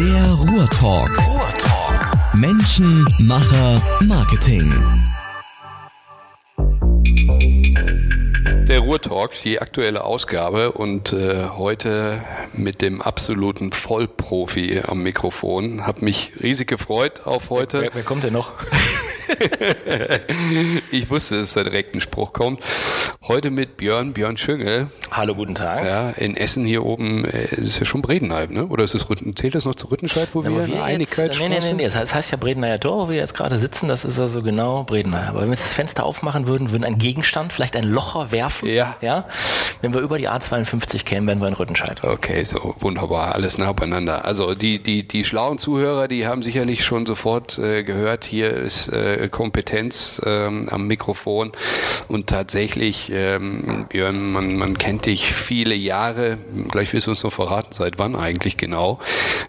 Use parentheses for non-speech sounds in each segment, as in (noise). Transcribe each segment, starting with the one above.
Der Ruhrtalk. Ruhrtalk. Menschen, Macher, Marketing. Der Ruhrtalk, die aktuelle Ausgabe und äh, heute mit dem absoluten Vollprofi am Mikrofon. Hab mich riesig gefreut auf heute. Wer, wer kommt denn noch? (laughs) ich wusste, dass da direkt ein Spruch kommt. Heute mit Björn, Björn Schüngel. Hallo, guten Tag. Ja, in Essen hier oben, äh, ist ja schon Bredenheim, ne? Oder ist es Rütten, zählt das noch zu Rüttenscheid, wo Na, wir, wir Einigkeit jetzt, nee, nee, nee, nee, das heißt, ja Bredeneier Tor, wo wir jetzt gerade sitzen, das ist also genau Bredeneier. Aber wenn wir jetzt das Fenster aufmachen würden, würden ein Gegenstand, vielleicht ein Locher werfen. Ja. ja. Wenn wir über die A52 kämen, wären wir in Rüttenscheid. Okay, so wunderbar, alles nah beieinander. Also die die die schlauen Zuhörer, die haben sicherlich schon sofort äh, gehört, hier ist äh, Kompetenz ähm, am Mikrofon und tatsächlich ähm, Björn, man man kennt dich viele Jahre, gleich wirst du uns noch verraten, seit wann eigentlich genau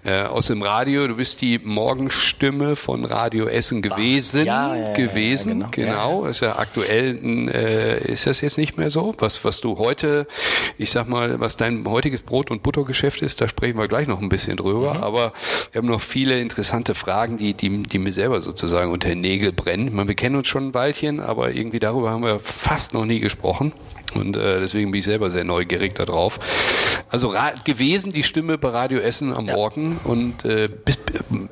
äh, aus dem Radio. Du bist die Morgenstimme von Radio Essen gewesen, Ja, ja, ja, gewesen, ja, genau. genau. Ist ja aktuell, äh, ist das jetzt nicht mehr so? Was, was du heute, ich sag mal, was dein heutiges Brot- und Buttergeschäft ist, da sprechen wir gleich noch ein bisschen drüber. Mhm. Aber wir haben noch viele interessante Fragen, die, die, die mir selber sozusagen unter den Nägel brennen. Ich meine, wir kennen uns schon ein Weilchen, aber irgendwie darüber haben wir fast noch nie gesprochen. Und äh, deswegen bin ich selber sehr neugierig darauf. Also gewesen die Stimme bei Radio Essen am Ja. Morgen. Und äh, bist,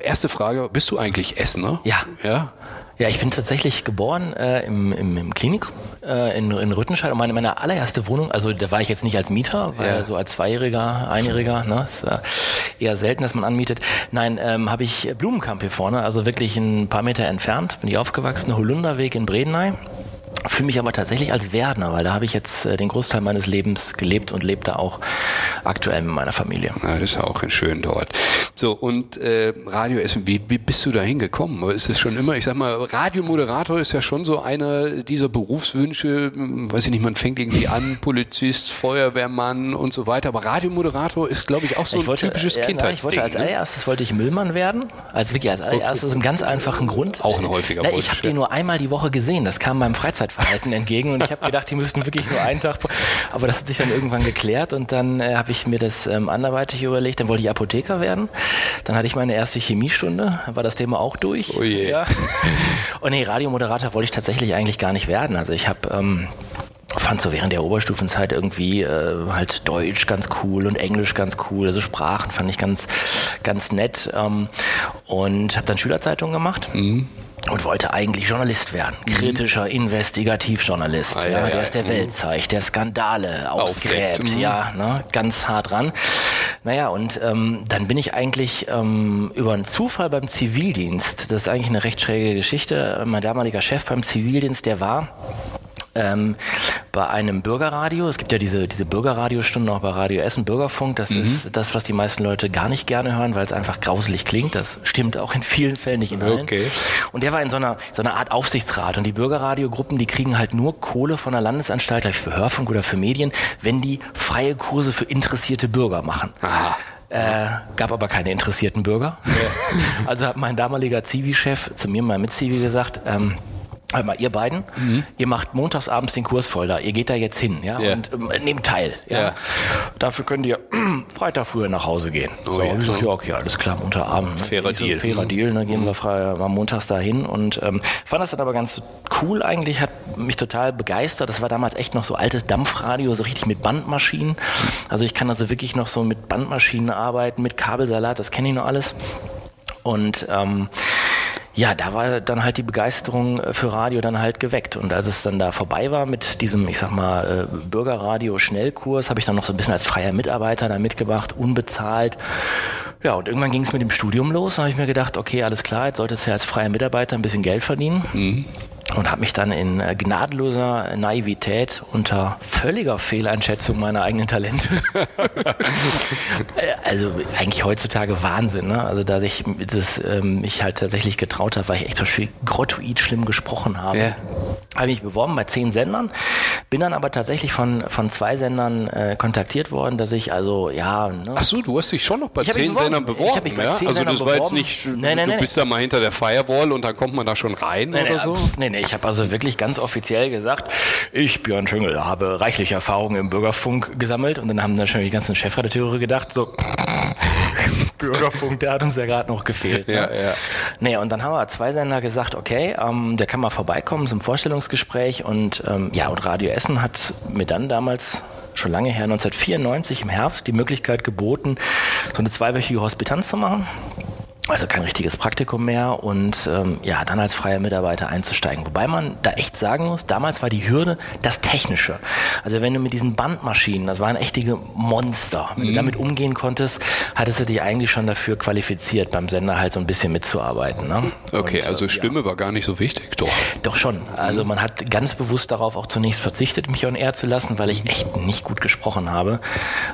erste Frage, bist du eigentlich Essener? Ja. Ja? Ja, ich bin tatsächlich geboren äh, im, im, im Klinik äh, in, in Rüttenscheid und meine, meine allererste Wohnung, also da war ich jetzt nicht als Mieter, weil Ja. so als Zweijähriger, Einjähriger, ne, ist äh, eher selten, dass man anmietet. Nein, ähm, habe ich Blumenkamp hier vorne, also wirklich ein paar Meter entfernt, bin ich aufgewachsen, Holunderweg in Bredeney. Fühle mich aber tatsächlich als Werdner, weil da habe ich jetzt äh, den Großteil meines Lebens gelebt und lebe da auch aktuell mit meiner Familie. Ja, das ist ja auch schön dort. So, und äh, Radio Essen, wie, wie bist du da hingekommen? Ist es schon immer, ich sag mal, Radiomoderator ist ja schon so einer dieser Berufswünsche, weiß ich nicht, man fängt irgendwie an, (laughs) Polizist, Feuerwehrmann und so weiter, aber Radiomoderator ist, glaube ich, auch so ein typisches äh, ja, Kindheitsding. Ich wollte als ne? allererstes wollte ich Müllmann werden. Also wirklich als allererstes aus einem ganz einfachen Grund. Auch ein häufiger Na, Wunsch, Ich habe die nur einmal die Woche gesehen. Das kam meinem Freizeitverhalten entgegen und ich habe gedacht, die müssten wirklich nur einen Tag. Aber das hat sich dann irgendwann geklärt und dann äh, habe ich mir das ähm, anderweitig überlegt. Dann wollte ich Apotheker werden. Dann hatte ich meine erste Chemiestunde. War das Thema auch durch. Oh je. Ja. Und nee, Radiomoderator wollte ich tatsächlich eigentlich gar nicht werden. Also ich habe ähm, fand so während der Oberstufenzeit irgendwie äh, halt Deutsch ganz cool und Englisch ganz cool. Also Sprachen fand ich ganz, ganz nett. Ähm, und habe dann Schülerzeitung gemacht. Und wollte eigentlich Journalist werden. Kritischer Investigativjournalist. Ah, ja, ja, ja. der es der Welt zeigt, der Skandale ausgräbt. mhm. Ja, ne, ganz hart ran. Naja, und ähm, dann bin ich eigentlich ähm, über einen Zufall beim Zivildienst, das ist eigentlich eine recht schräge Geschichte, mein damaliger Chef beim Zivildienst, der war ähm, bei einem Bürgerradio. Es gibt ja diese, diese Bürgerradiostunden auch bei Radio Essen, Bürgerfunk. Das ist das, was die meisten Leute gar nicht gerne hören, weil es einfach grauselig klingt. Das stimmt auch in vielen Fällen, nicht in allen. Okay. Und der war in so einer, so einer Art Aufsichtsrat. Und die Bürgerradiogruppen, die kriegen halt nur Kohle von der Landesanstalt, gleich für Hörfunk oder für Medien, wenn die freie Kurse für interessierte Bürger machen. Aha. Äh, gab aber keine interessierten Bürger. (laughs) Also hat mein damaliger Zivi-Chef zu mir, mein Mitzivi, gesagt, ähm, Hört mal, ihr beiden, ihr macht montags abends den Kurs voll da. Ihr geht da jetzt hin, ja, Mhm. Ja. und ähm, nehmt teil. Ja. Ja. Dafür könnt ihr (clears throat) Freitag früher nach Hause gehen. so, ja. ich sagte, ja, okay, alles klar, Montagabend. Ne? Fairer so, Deal. Fairer Mhm. Deal, ne? gehen wir frei, mal montags da hin und ähm, fand das dann aber ganz cool eigentlich, hat mich total begeistert. Das war damals echt noch so altes Dampfradio, so richtig mit Bandmaschinen. Also ich kann also wirklich noch so mit Bandmaschinen arbeiten, mit Kabelsalat, das kenne ich noch alles. Und ähm, ja, da war dann halt die Begeisterung äh, für Radio dann halt geweckt. Und als es dann da vorbei war mit diesem, ich sag mal, äh, Bürgerradio-Schnellkurs, habe ich dann noch so ein bisschen als freier Mitarbeiter da mitgemacht, unbezahlt. Ja, und irgendwann ging es mit dem Studium los. Da habe ich mir gedacht, okay, alles klar, jetzt solltest du ja als freier Mitarbeiter ein bisschen Geld verdienen. Und habe mich dann in äh, gnadenloser Naivität unter völliger Fehleinschätzung meiner eigenen Talente (laughs) Äh, also eigentlich heutzutage Wahnsinn, ne? Also dass ich das, ähm, mich halt tatsächlich getraut habe, weil ich echt zum Beispiel grottoid schlimm gesprochen habe. Ja. Habe mich beworben bei zehn Sendern, bin dann aber tatsächlich von, von zwei Sendern äh, kontaktiert worden, dass ich also, ja, ne? Ach so, du hast dich schon noch bei Ich zehn beworben. Sendern Ich beworben. hab mich bei ja? zehn also Sendern das war jetzt beworben. nicht, Nee, nee, du nee. bist da mal hinter der Firewall und dann kommt man da schon rein oder so. pf, nee, nee, ich habe also wirklich ganz offiziell gesagt, ich, Björn Schüngel, habe reichliche Erfahrungen im Bürgerfunk gesammelt und dann haben natürlich die ganzen Chefredakteure gedacht, so, (laughs) Bürgerfunk, der hat uns ja gerade noch gefehlt. Ne? Ja, ja. Nee, und dann haben wir zwei Sender gesagt, okay, ähm, der kann mal vorbeikommen zum Vorstellungsgespräch und ähm, ja, und Radio Essen hat mir dann damals schon lange her, 1994 im Herbst, die Möglichkeit geboten, so eine zweiwöchige Hospitanz zu machen. Also kein richtiges Praktikum mehr und ähm, ja, dann als freier Mitarbeiter einzusteigen. Wobei man da echt sagen muss, damals war die Hürde das Technische. Also wenn du mit diesen Bandmaschinen, das waren echtige Monster, wenn mhm. du damit umgehen konntest, hattest du dich eigentlich schon dafür qualifiziert, beim Sender halt so ein bisschen mitzuarbeiten. Ne? Okay, und, also äh, Stimme ja. war gar nicht so wichtig, doch. Doch schon. Also man hat ganz bewusst darauf auch zunächst verzichtet, mich on air zu lassen, weil ich echt nicht gut gesprochen habe.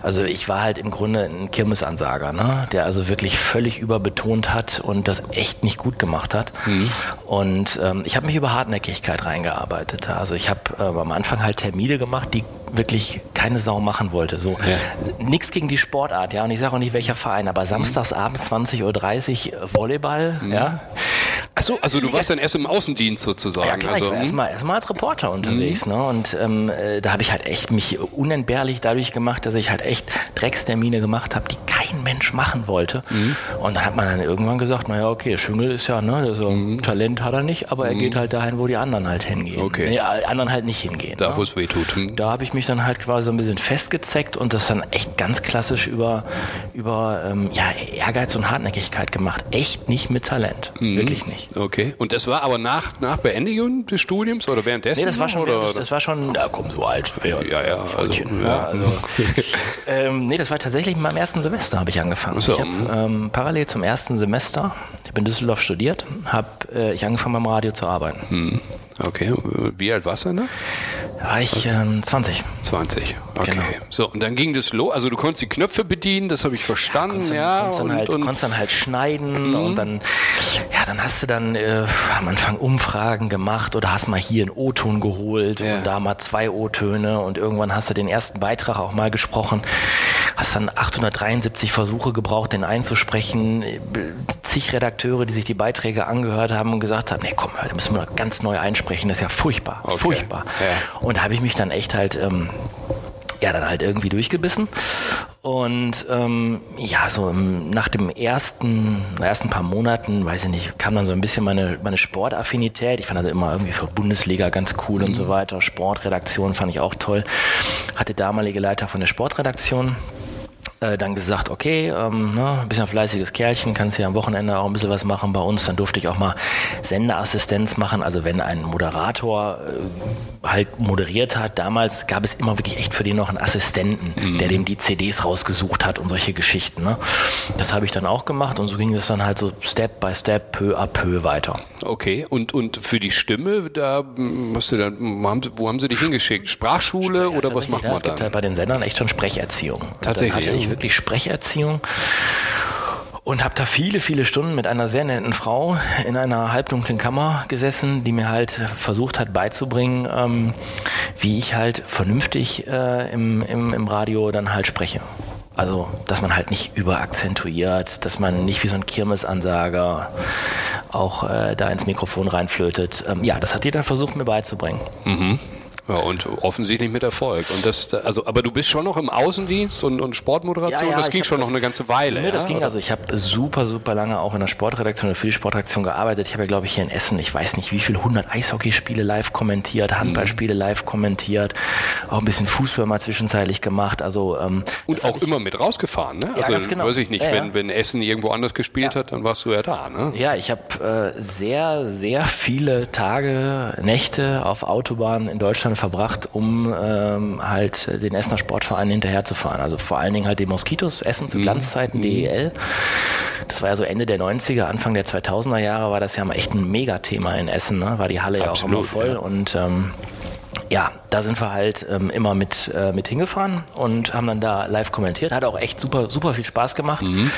Also ich war halt im Grunde ein Kirmesansager, ne? der also wirklich völlig überbetont hat und das echt nicht gut gemacht hat. Mhm. Und ähm, ich habe mich über Hartnäckigkeit reingearbeitet. Also ich habe äh, am Anfang halt Termine gemacht, die wirklich keine Sau machen wollte. So ja. nichts gegen die Sportart, ja. Und ich sage auch nicht welcher Verein, aber samstags abends 20.30 Uhr Volleyball, mhm. ja. Achso, also du warst dann erst im Außendienst sozusagen. Ja, klar, also, ich war erstmal erst als Reporter unterwegs. Mhm. Ne? Und ähm, äh, da habe ich halt echt mich unentbehrlich dadurch gemacht, dass ich halt echt Dreckstermine gemacht habe, die kein Mensch machen wollte. Mhm. Und dann hat man dann irgendwann gesagt, naja, okay, Schüngel ist ja, ne, also mhm. Talent hat er nicht, aber er mhm. geht halt dahin, wo die anderen halt hingehen. Okay. Nee, anderen halt nicht hingehen. Da, ne? wo es weh tut. Mhm. Da habe ich mich dann halt quasi so ein bisschen festgezeckt und das dann echt ganz klassisch über, über ähm, ja, Ehrgeiz und Hartnäckigkeit gemacht. Echt nicht mit Talent. Mhm. Wirklich nicht. Okay. Und das war aber nach, nach Beendigung des Studiums oder währenddessen? Nee, das war schon, oder? das war schon, ja komm, so alt. Ja, ja, ja. Also, ja, also, (laughs) ähm, nee, das war tatsächlich in meinem ersten Semester habe ich angefangen. So. Ich habe ähm, parallel zum ersten Semester, ich habe in Düsseldorf studiert, habe äh, ich angefangen beim Radio zu arbeiten. Hm. Okay, wie alt warst du denn da? War ich ähm, 20. 20, okay. Genau. So, und dann ging das los. Also du konntest die Knöpfe bedienen, das habe ich verstanden. Ja, konntest, ja, konntest, und, dann halt, und konntest dann halt schneiden mhm. und dann, ja, dann hast du dann äh, am Anfang Umfragen gemacht oder hast mal hier einen O-Ton geholt ja. und da mal zwei O-Töne und irgendwann hast du den ersten Beitrag auch mal gesprochen. Hast dann 873 Versuche gebraucht, den einzusprechen. Zig Redakteure, die sich die Beiträge angehört haben und gesagt haben, nee, komm, da müssen wir noch ganz neu einsprechen sprechen, das ist ja furchtbar, okay. furchtbar. Ja. Und habe ich mich dann echt halt, ähm, ja, dann halt irgendwie durchgebissen. Und ähm, ja, so nach dem ersten, ersten paar Monaten, weiß ich nicht, kam dann so ein bisschen meine, meine Sportaffinität. Ich fand also immer irgendwie für Bundesliga ganz cool mhm. und so weiter. Sportredaktion fand ich auch toll. Hatte damalige Leiter von der Sportredaktion äh, dann gesagt, okay, ähm, ne, ein bisschen fleißiges Kerlchen, kannst hier am Wochenende auch ein bisschen was machen bei uns. Dann durfte ich auch mal Senderassistenz machen. Also wenn ein Moderator äh, halt moderiert hat, damals gab es immer wirklich echt für den noch einen Assistenten, mhm. der dem die CDs rausgesucht hat und solche Geschichten. Ne? Das habe ich dann auch gemacht und so ging es dann halt so Step by Step, peu à peu weiter. Okay, und, und für die Stimme, da hast du dann, wo haben, wo haben sie dich hingeschickt? Sprachschule Sprech, oder was macht man da? Es gibt halt bei den Sendern echt schon Sprecherziehung. Tatsächlich ich wirklich Sprecherziehung und habe da viele, viele Stunden mit einer sehr netten Frau in einer halbdunklen Kammer gesessen, die mir halt versucht hat beizubringen, ähm, wie ich halt vernünftig äh, im, im, im Radio dann halt spreche. Also, dass man halt nicht überakzentuiert, dass man nicht wie so ein Kirmesansager auch äh, da ins Mikrofon reinflötet. Ähm, ja, das hat die dann versucht, mir beizubringen. Mhm. Ja, und offensichtlich mit Erfolg. Und das, also, aber du bist schon noch im Außendienst und, und Sportmoderation. Ja, ja, das ging schon das, noch eine ganze Weile. Nee, ja? das ging also. Ich habe super, super lange auch in der Sportredaktion oder für die Sportredaktion gearbeitet. Ich habe ja, glaube ich, hier in Essen, ich weiß nicht wie viel, 100 Eishockeyspiele live kommentiert, Handballspiele live kommentiert, auch ein bisschen Fußball mal zwischenzeitlich gemacht. Also ähm, und auch immer mit rausgefahren, ne? Also, ja, ganz genau. weiß ich nicht, wenn, wenn Essen irgendwo anders gespielt hat, dann warst du ja da, ne? Ja, ich habe äh, sehr, sehr viele Tage, Nächte auf Autobahnen in Deutschland verbracht, um ähm, halt den Essener Sportverein hinterherzufahren. Also vor allen Dingen halt die Moskitos, Essen zu mhm. Glanzzeiten, mhm. DEL. Das war ja so Ende der 90er, Anfang der 2000er Jahre war das ja mal echt ein Megathema in Essen. Ne? War die Halle Absolut, ja auch immer voll ja. und ähm, ja, da sind wir halt ähm, immer mit, äh, mit hingefahren und haben dann da live kommentiert. Hat auch echt super, super viel Spaß gemacht. Mhm.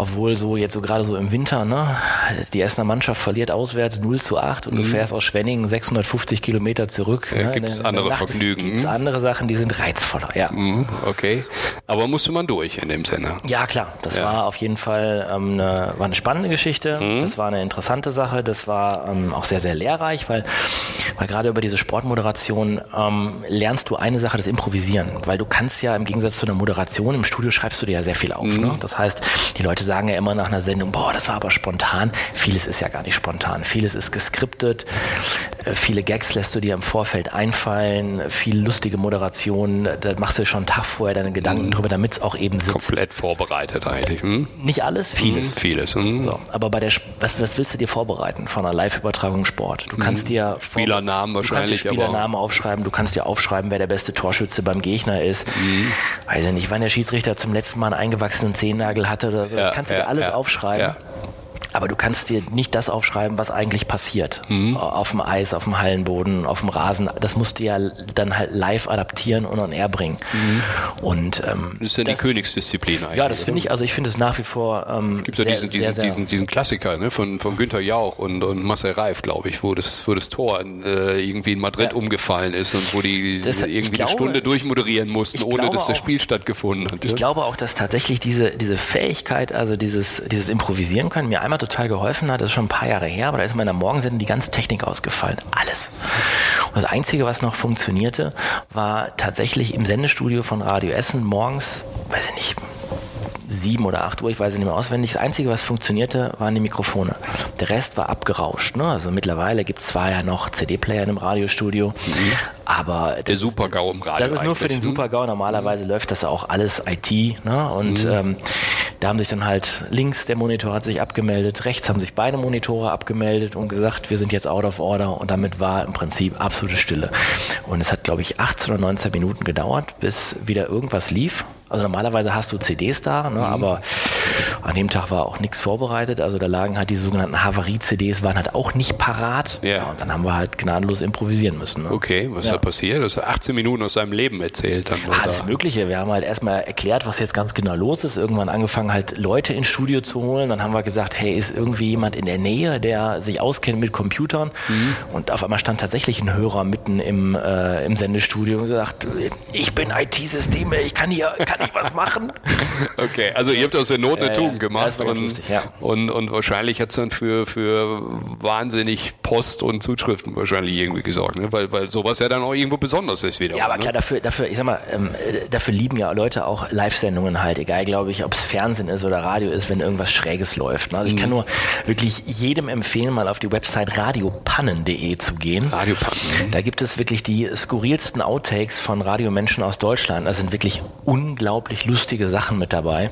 Obwohl so jetzt so gerade so im Winter, ne, die Essener Mannschaft verliert auswärts 0 zu 8 und mhm. du fährst aus Schwenningen 650 Kilometer zurück. Ja, ne? Gibt es andere Nacht Vergnügen? Gibt es andere Sachen, die sind reizvoller, ja. Mhm, okay. Aber musste man durch in dem Sinne? Ja, klar. Das ja. war auf jeden Fall ähm, eine, war eine spannende Geschichte. Mhm. Das war eine interessante Sache. Das war ähm, auch sehr, sehr lehrreich, weil, weil gerade über diese Sportmoderation ähm, lernst du eine Sache, das Improvisieren. Weil du kannst ja im Gegensatz zu einer Moderation, im Studio schreibst du dir ja sehr viel auf. Mhm. Ne? Das heißt, die Leute sagen ja immer nach einer Sendung, boah, das war aber spontan. Vieles ist ja gar nicht spontan. Vieles ist geskriptet. Äh, viele Gags lässt du dir im Vorfeld einfallen. Viel lustige Moderationen. Da machst du schon einen Tag vorher deine Gedanken mhm. drüber, damit es auch eben sitzt. Komplett vorbereitet eigentlich. Hm? Nicht alles, vieles. Mhm, vieles. Hm. So, aber bei der, was, was willst du dir vorbereiten von einer Live-Übertragung Sport? Du kannst mhm. dir Spielernamen wahrscheinlich. Du kannst dir Spielernamen aufschreiben. Du kannst dir aufschreiben, wer der beste Torschütze beim Gegner ist. Mhm. Weiß ich nicht, wann der Schiedsrichter zum letzten Mal einen eingewachsenen Zehennagel hatte oder so. Ja, kannst du dir alles ja, aufschreiben. Ja. Aber du kannst dir nicht das aufschreiben, was eigentlich passiert. Mhm. Auf dem Eis, auf dem Hallenboden, auf dem Rasen. Das musst du ja dann halt live adaptieren und on air bringen. Mhm. Und, ähm, das ist ja das, die Königsdisziplin eigentlich. Ja, das finde ich, also ich finde es nach wie vor. Ähm, es gibt ja diesen, diesen, sehr, diesen, diesen Klassiker ne, von, von Günther Jauch und, und Marcel Reif, glaube ich, wo das, wo das Tor äh, irgendwie in Madrid ja. umgefallen ist und wo die das, irgendwie glaube, eine Stunde durchmoderieren mussten, ohne dass das Spiel stattgefunden hat. Ich glaube auch, dass tatsächlich diese, diese Fähigkeit, also dieses, dieses Improvisieren können, mir einmal total geholfen hat, das ist schon ein paar Jahre her, aber da ist in meiner Morgensendung die ganze Technik ausgefallen. Alles. Und das Einzige, was noch funktionierte, war tatsächlich im Sendestudio von Radio Essen morgens, weiß ich nicht, sieben oder acht Uhr, ich weiß es nicht mehr auswendig. Das Einzige, was funktionierte, waren die Mikrofone. Der Rest war abgerauscht. Ne? Also mittlerweile gibt es zwar ja noch CD-Player im Radiostudio, mhm. aber der Super-GAU im Radio. Das ist nur für den Super-GAU. Normalerweise mhm. läuft das auch alles IT. Ne? Und mhm. ähm, da haben sich dann halt links der Monitor hat sich abgemeldet, rechts haben sich beide Monitore abgemeldet und gesagt, wir sind jetzt out of order. Und damit war im Prinzip absolute Stille. Und es hat, glaube ich, 18 oder 19 Minuten gedauert, bis wieder irgendwas lief. Also normalerweise hast du CDs da, ne, mhm. aber an dem Tag war auch nichts vorbereitet. Also da lagen halt diese sogenannten Havarie-CDs, waren halt auch nicht parat. Ja. ja. Und dann haben wir halt gnadenlos improvisieren müssen. Ne? Okay, was ja. da passiert? Du hast 18 Minuten aus seinem Leben erzählt. Dann Ach, alles Mögliche. Wir haben halt erstmal erklärt, was jetzt ganz genau los ist. Irgendwann angefangen halt Leute ins Studio zu holen. Dann haben wir gesagt, hey, ist irgendwie jemand in der Nähe, der sich auskennt mit Computern? Mhm. Und auf einmal stand tatsächlich ein Hörer mitten im, äh, im Sendestudio und gesagt, ich bin IT-Systeme, ich kann hier, kann ich was machen? (laughs) Okay, also ihr habt aus der Not eine äh, Tugend gemacht ja, und, lustig, ja. und, und wahrscheinlich hat es dann für, für wahnsinnig Post und Zuschriften wahrscheinlich irgendwie gesorgt, ne? weil, weil sowas ja dann auch irgendwo besonders ist wieder. Ja, aber ne? klar, dafür, dafür, ich sag mal, ähm, dafür lieben ja Leute auch Live-Sendungen halt, egal, glaube ich, ob es Fernsehen ist oder Radio ist, wenn irgendwas Schräges läuft. Ne? Also ich mhm. kann nur wirklich jedem empfehlen, mal auf die Website radiopannen.de zu gehen. Radiopannen. Da gibt es wirklich die skurrilsten Outtakes von Radiomenschen aus Deutschland. Das sind wirklich unglaublich lustige Sachen mit dabei.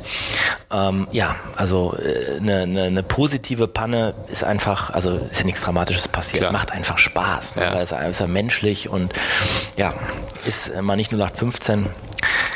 Ähm, ja, also eine, äh, eine, eine, positive Panne ist einfach, also ist ja nichts Dramatisches passiert, Klar. macht einfach Spaß, ne? ja. weil es ist ja menschlich und ja, ist mal nicht 0815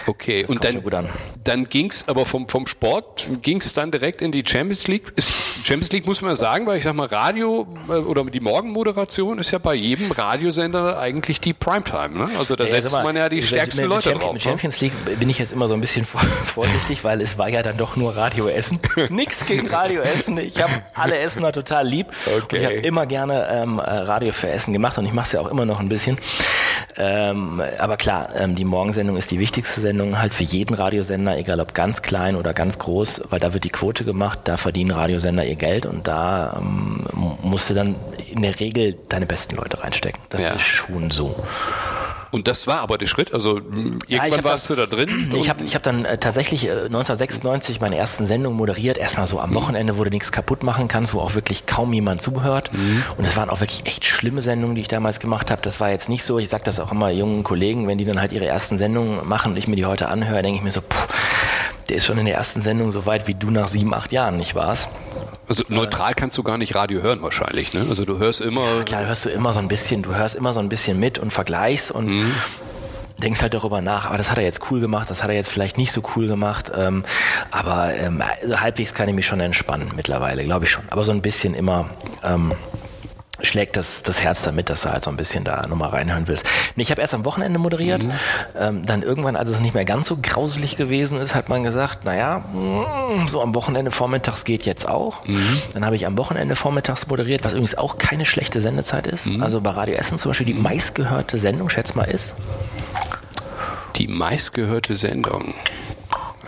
Okay, das und dann, dann ging es aber vom, vom Sport, ging es dann direkt in die Champions League. Ist, Champions League muss man sagen, weil ich sag mal, Radio äh, oder die Morgenmoderation ist ja bei jedem Radiosender eigentlich die Primetime. Ne? Also da ja, setzt mal, man ja die stärksten mit, Leute mit drauf. Mit ne? Champions League bin ich jetzt immer so ein bisschen (laughs) vorsichtig, weil es war ja dann doch nur Radio Essen. (laughs) Nix gegen Radio Essen. Ich habe alle Essener total lieb. Okay. Ich habe immer gerne ähm, äh, Radio für Essen gemacht und ich mache es ja auch immer noch ein bisschen. Ähm, aber klar, ähm, die Morgensendung ist die wichtigste Sendung halt für jeden Radiosender, egal ob ganz klein oder ganz groß, weil da wird die Quote gemacht, da verdienen Radiosender ihr Geld und da ähm, musst du dann in der Regel deine besten Leute reinstecken. Das ja. ist schon so. Und das war aber der Schritt. Also irgendwann ja, warst dann, du da drin. (clears throat) Ich habe ich hab dann äh, tatsächlich äh, 1996 meine ersten Sendung moderiert. Erstmal so am Wochenende, wo du nichts kaputt machen kannst, wo auch wirklich kaum jemand zuhört. Mhm. Und es waren auch wirklich echt schlimme Sendungen, die ich damals gemacht habe. Das war jetzt nicht so, ich sage das auch immer jungen Kollegen, wenn die dann halt ihre ersten Sendungen machen und ich mir die heute anhöre, denke ich mir so, puh, der ist schon in der ersten Sendung so weit wie du nach sieben, acht Jahren nicht warst. Also neutral kannst du gar nicht Radio hören wahrscheinlich, ne? Also du hörst immer. Ja, klar, hörst du immer so ein bisschen, du hörst immer so ein bisschen mit und vergleichst und mhm. denkst halt darüber nach, aber das hat er jetzt cool gemacht, das hat er jetzt vielleicht nicht so cool gemacht. Ähm, aber ähm, also halbwegs kann ich mich schon entspannen mittlerweile, glaube ich schon. Aber so ein bisschen immer. Ähm, schlägt das, das Herz damit, dass du halt so ein bisschen da nochmal reinhören willst. Nee, ich habe erst am Wochenende moderiert, mhm. ähm, dann irgendwann, als es nicht mehr ganz so grauselig gewesen ist, hat man gesagt, naja, mm, so am Wochenende vormittags geht jetzt auch. Mhm. Dann habe ich am Wochenende vormittags moderiert, was übrigens auch keine schlechte Sendezeit ist. Mhm. Also bei Radio Essen zum Beispiel die meistgehörte Sendung, schätz mal, ist. Die meistgehörte Sendung.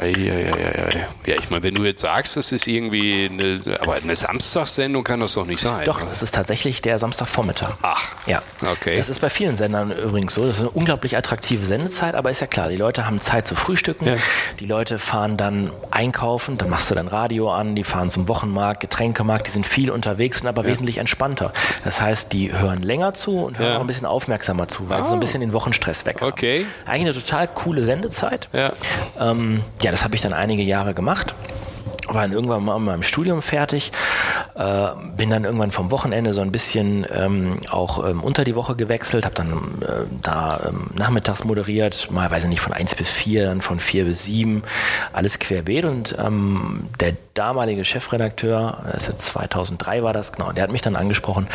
Eieieiei. Ja, ich meine, wenn du jetzt sagst, das ist irgendwie eine, aber eine Samstagssendung kann das doch nicht sein. Doch, es ist tatsächlich der Samstagvormittag. Ach, ja. Okay. Das ist bei vielen Sendern übrigens so. Das ist eine unglaublich attraktive Sendezeit, aber ist ja klar, die Leute haben Zeit zu frühstücken. Ja. Die Leute fahren dann einkaufen, dann machst du dann Radio an, die fahren zum Wochenmarkt, Getränkemarkt, die sind viel unterwegs, sind aber ja. wesentlich entspannter. Das heißt, die hören länger zu und hören ja. auch ein bisschen aufmerksamer zu, weil oh. sie so ein bisschen den Wochenstress weg haben. Okay. Eigentlich eine total coole Sendezeit. Ja. Ähm, ja, das habe ich dann einige Jahre gemacht war dann irgendwann mal mit meinem Studium fertig, äh, bin dann irgendwann vom Wochenende so ein bisschen ähm, auch ähm, unter die Woche gewechselt, habe dann äh, da ähm, nachmittags moderiert, mal weiß ich nicht, von 1 bis 4, dann von 4 bis 7, alles querbeet und ähm, der damalige Chefredakteur, das ist 2003 war das, genau, der hat mich dann angesprochen,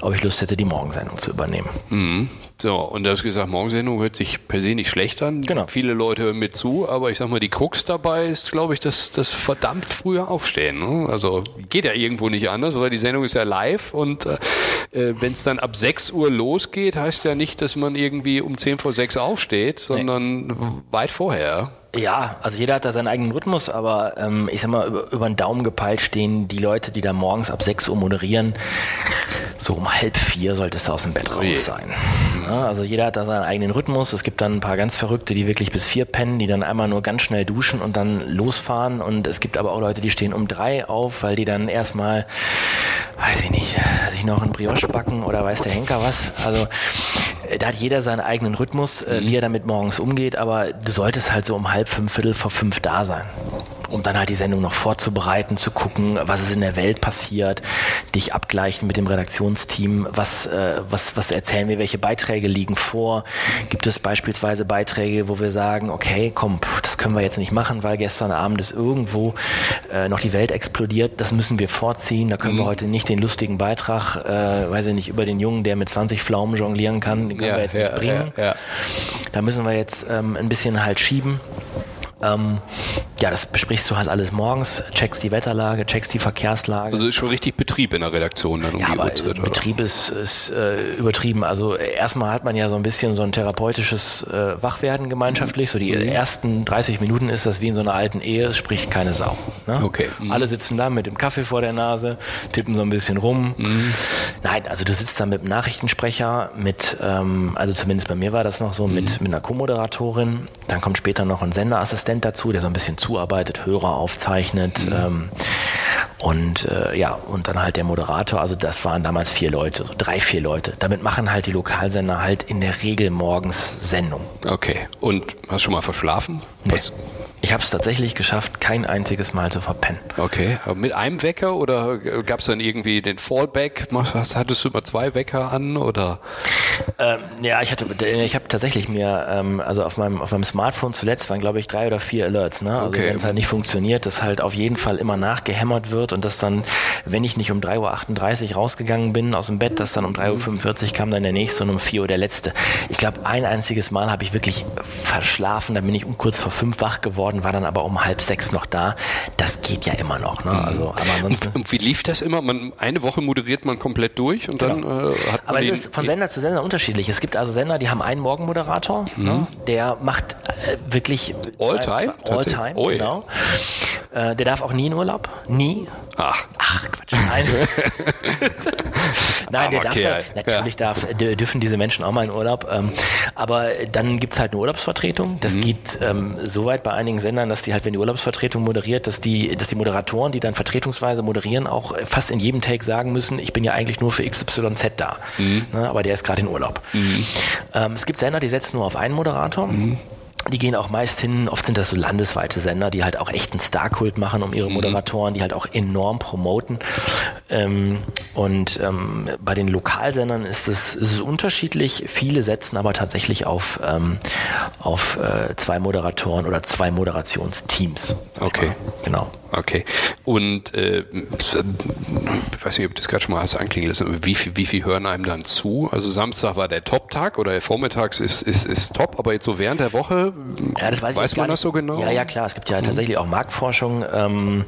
ob ich Lust hätte, die Morgensendung zu übernehmen. Mhm. So, und du hast gesagt, Morgensendung hört sich per se nicht schlecht an. Genau. Viele Leute hören mit zu, aber ich sag mal, die Krux dabei ist, glaube ich, dass das verdammt früher aufstehen. Ne? Also geht ja irgendwo nicht anders, weil die Sendung ist ja live und äh, äh wenn es dann ab 6 Uhr losgeht, heißt ja nicht, dass man irgendwie um 10 vor 6 aufsteht, sondern nee. weit vorher. Ja, also jeder hat da seinen eigenen Rhythmus, aber ähm, ich sag mal, über, über den Daumen gepeilt stehen die Leute, die da morgens ab 6 Uhr moderieren. So um halb vier solltest du aus dem Bett raus sein. Ja, also jeder hat da seinen eigenen Rhythmus. Es gibt dann ein paar ganz Verrückte, die wirklich bis vier pennen, die dann einmal nur ganz schnell duschen und dann losfahren. Und es gibt aber auch Leute, die stehen um drei auf, weil die dann erstmal, weiß ich nicht, sich noch ein Brioche backen oder weiß der Henker was. Also da hat jeder seinen eigenen Rhythmus, äh, wie er damit morgens umgeht, aber du solltest halt so um halb, fünf, viertel vor fünf da sein um dann halt die Sendung noch vorzubereiten, zu gucken, was ist in der Welt passiert, dich abgleichen mit dem Redaktionsteam, was, äh, was, was erzählen wir, welche Beiträge liegen vor. Gibt es beispielsweise Beiträge, wo wir sagen, okay, komm, das können wir jetzt nicht machen, weil gestern Abend ist irgendwo äh, noch die Welt explodiert, das müssen wir vorziehen, da können mhm. wir heute nicht den lustigen Beitrag, äh, weiß ich nicht, über den Jungen, der mit 20 Pflaumen jonglieren kann, den können ja, wir jetzt ja, nicht bringen. Ja, da müssen wir jetzt ähm, ein bisschen halt schieben. Ähm, ja, das besprichst du halt alles morgens, checkst die Wetterlage, checkst die Verkehrslage. Also ist schon richtig Betrieb in der Redaktion dann um ja, die aber Uhrzeit, Betrieb ist, ist äh, übertrieben. Also erstmal hat man ja so ein bisschen so ein therapeutisches äh, Wachwerden gemeinschaftlich. So die mhm. ersten 30 Minuten ist das wie in so einer alten Ehe, es spricht keine Sau. Ne? Okay. Mhm. Alle sitzen da mit dem Kaffee vor der Nase, tippen so ein bisschen rum. Mhm. Nein, also du sitzt da mit einem Nachrichtensprecher, mit, ähm, also zumindest bei mir war das noch so, mit, mhm. mit einer Co-Moderatorin. Dann kommt später noch ein Senderassistent Assistent dazu, der so ein bisschen zuarbeitet, Hörer aufzeichnet. Mhm. Ähm, und äh, ja, und dann halt der Moderator, also das waren damals vier Leute, drei, vier Leute. Damit machen halt die Lokalsender halt in der Regel morgens Sendung. Okay. Und hast du schon mal verschlafen? Nee. Ich habe es tatsächlich geschafft, kein einziges Mal zu verpennen. Okay, aber mit einem Wecker oder gab es dann irgendwie den Fallback? Hattest du immer zwei Wecker an oder? Ähm, ja, ich hatte, ich habe tatsächlich mir, ähm, also auf meinem, auf meinem Smartphone zuletzt waren glaube ich drei oder vier Alerts. Ne? Also okay. wenn es halt nicht funktioniert, dass halt auf jeden Fall immer nachgehämmert wird und dass dann, wenn ich nicht um 3.38 Uhr rausgegangen bin aus dem Bett, dass dann um 3.45 Uhr kam dann der nächste und um 4 Uhr der letzte. Ich glaube, ein einziges Mal habe ich wirklich verschlafen, da bin ich um kurz vor fünf wach geworden geworden, war dann aber um halb sechs noch da. Das geht ja immer noch. Ne? Mhm. Also, aber ansonsten und, und wie lief das immer? Man, eine Woche moderiert man komplett durch und dann genau. äh, hat man Aber es ist von Sender zu Sender unterschiedlich. Es gibt also Sender, die haben einen Morgenmoderator, mhm. ne? der macht äh, wirklich All-Time? All-Time, oh, genau. Äh, der darf auch nie in Urlaub. Nie. Ach. Ach, Quatsch. Nein. (laughs) Nein, der darf da, natürlich ja. darf, dürfen diese Menschen auch mal in Urlaub. Ähm, aber dann gibt es halt eine Urlaubsvertretung. Das mhm. geht ähm, so weit bei einigen Sendern, dass die halt, wenn die Urlaubsvertretung moderiert, dass die, dass die Moderatoren, die dann vertretungsweise moderieren, auch fast in jedem Take sagen müssen, ich bin ja eigentlich nur für XYZ da. Mhm. Ne, aber der ist gerade in Urlaub. Mhm. Ähm, es gibt Sender, die setzen nur auf einen Moderator. Mhm. Die gehen auch meist hin, oft sind das so landesweite Sender, die halt auch echt einen Starkult machen um ihre mhm. Moderatoren, die halt auch enorm promoten. Ähm, und ähm, bei den Lokalsendern ist es, ist es unterschiedlich. Viele setzen aber tatsächlich auf, ähm, auf äh, zwei Moderatoren oder zwei Moderationsteams. Okay. Genau. Okay. Und äh, ich weiß nicht, ob das gerade schon mal hast anklingen lassen, wie viel, wie viel hören einem dann zu? Also Samstag war der Top-Tag oder vormittags ist, ist, ist top, aber jetzt so während der Woche ja, das weiß, weiß man das so genau? Ja, ja, klar. Es gibt ja mhm. tatsächlich auch Marktforschung. Ähm,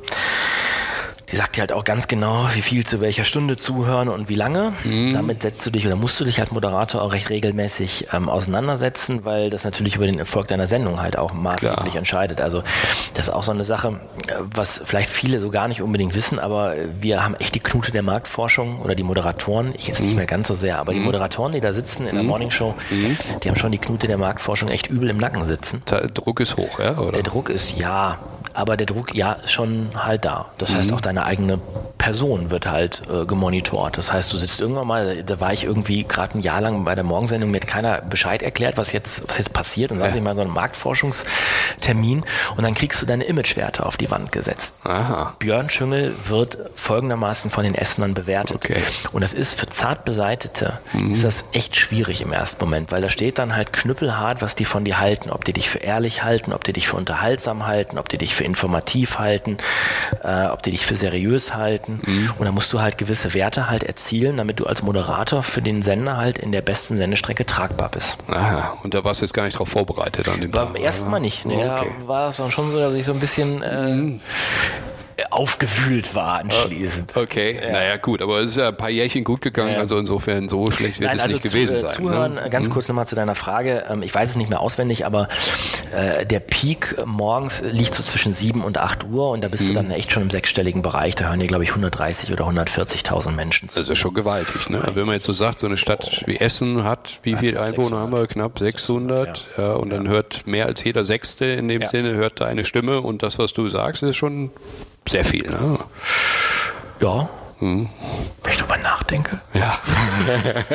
die sagt dir halt auch ganz genau, wie viel zu welcher Stunde zuhören und wie lange. Mhm. Damit setzt du dich oder musst du dich als Moderator auch recht regelmäßig ähm, auseinandersetzen, weil das natürlich über den Erfolg deiner Sendung halt auch maßgeblich Klar. entscheidet. Also das ist auch so eine Sache, was vielleicht viele so gar nicht unbedingt wissen, aber wir haben echt die Knute der Marktforschung oder die Moderatoren, ich jetzt mhm. nicht mehr ganz so sehr, aber mhm. die Moderatoren, die da sitzen in der mhm. Morningshow, mhm. die haben schon die Knute der Marktforschung echt übel im Nacken sitzen. Der Druck ist hoch, ja? Oder? Der Druck ist ja, aber der Druck ja schon halt da. Das heißt auch dein deine eigene Person wird halt äh, gemonitort. Das heißt, du sitzt irgendwann mal, da war ich irgendwie gerade ein Jahr lang bei der Morgensendung, mir hat keiner Bescheid erklärt, was jetzt, was jetzt passiert und saß ja. ich mal in so einem Marktforschungstermin und dann kriegst du deine Imagewerte auf die Wand gesetzt. Aha. Björn Schüngel wird folgendermaßen von den Essenern bewertet. Okay. Und das ist für zart Beseitete, mhm. ist das echt schwierig im ersten Moment, weil da steht dann halt knüppelhart, was die von dir halten, ob die dich für ehrlich halten, ob die dich für unterhaltsam halten, ob die dich für informativ halten, äh, ob die dich für sehr seriös halten. Mhm. Und da musst du halt gewisse Werte halt erzielen, damit du als Moderator für den Sender halt in der besten Sendestrecke tragbar bist. Aha, und da warst du jetzt gar nicht drauf vorbereitet an dem Beim ersten Mal nicht. Ne? Okay. Da war es dann schon so, dass ich so ein bisschen äh, mhm aufgewühlt war anschließend. Okay, ja. naja gut, aber es ist ja ein paar Jährchen gut gegangen, ja. also insofern so schlecht wird Nein, es also nicht zu, gewesen äh, sein. Zuhören, ne? ganz mhm. kurz nochmal zu deiner Frage, ähm, ich weiß es nicht mehr auswendig, aber äh, der Peak morgens liegt so zwischen 7 und 8 Uhr und da bist mhm. du dann echt schon im sechsstelligen Bereich, da hören dir glaube ich 130 oder 140.000 Menschen zu. Das ist schon gewaltig, ne? Wenn man jetzt so sagt, so eine Stadt wie Essen hat, wie viele Einwohner 600. haben wir? Knapp 600, 600 ja. ja. und dann hört mehr als jeder Sechste in dem Sinne, hört deine Stimme und das, was du sagst, ist schon sehr viel, ne? Ja. Hm. Wenn ich drüber nachdenke. Ja.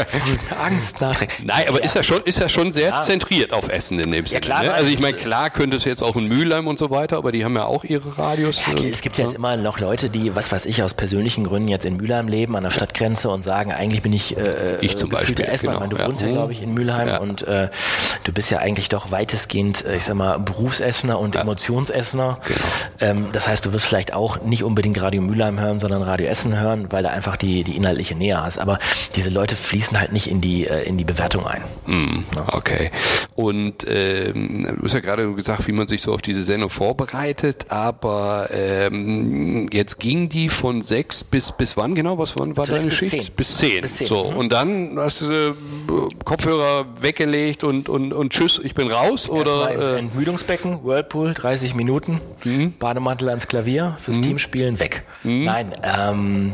so Angst nachdenken. Nein, aber ja. ist ja schon, ist ja schon sehr ja. zentriert auf Essen in dem Sinne. Ja, klar, ne? Also ich meine, klar könnte es jetzt auch in Mülheim und so weiter, aber die haben ja auch ihre Radios. Ja, es gibt ja jetzt immer noch Leute, die, was weiß ich, aus persönlichen Gründen jetzt in Mülheim leben, an der Stadtgrenze und sagen, eigentlich bin ich, äh, ich zum Beispiel Essener. Genau. Ich meine, du wohnst ja, glaube ich, in Mülheim und äh, du bist ja eigentlich doch weitestgehend, äh, ich sag mal, Berufsessener und Emotionsessener. Genau. Ähm, das heißt, du wirst vielleicht auch nicht unbedingt Radio Mülheim hören, sondern Radio Essen hören, weil da einfach die die, inhaltliche Nähe hast. Aber diese Leute fließen halt nicht in die, äh, in die Bewertung ein. Mm, okay. Und ähm, du hast ja gerade gesagt, wie man sich so auf diese Sendung vorbereitet, aber ähm, jetzt ging die von sechs bis bis wann genau? Was wann war deine Schicht? Zehn. Bis zehn. Bis zehn. So, mhm. und dann hast du äh, Kopfhörer weggelegt und, und, und tschüss, ich bin raus? oder? Ins äh, Entmüdungsbecken, Whirlpool, 30 Minuten, mhm. Bademantel ans Klavier, fürs mhm. Teamspielen weg. Mhm. Nein, ähm,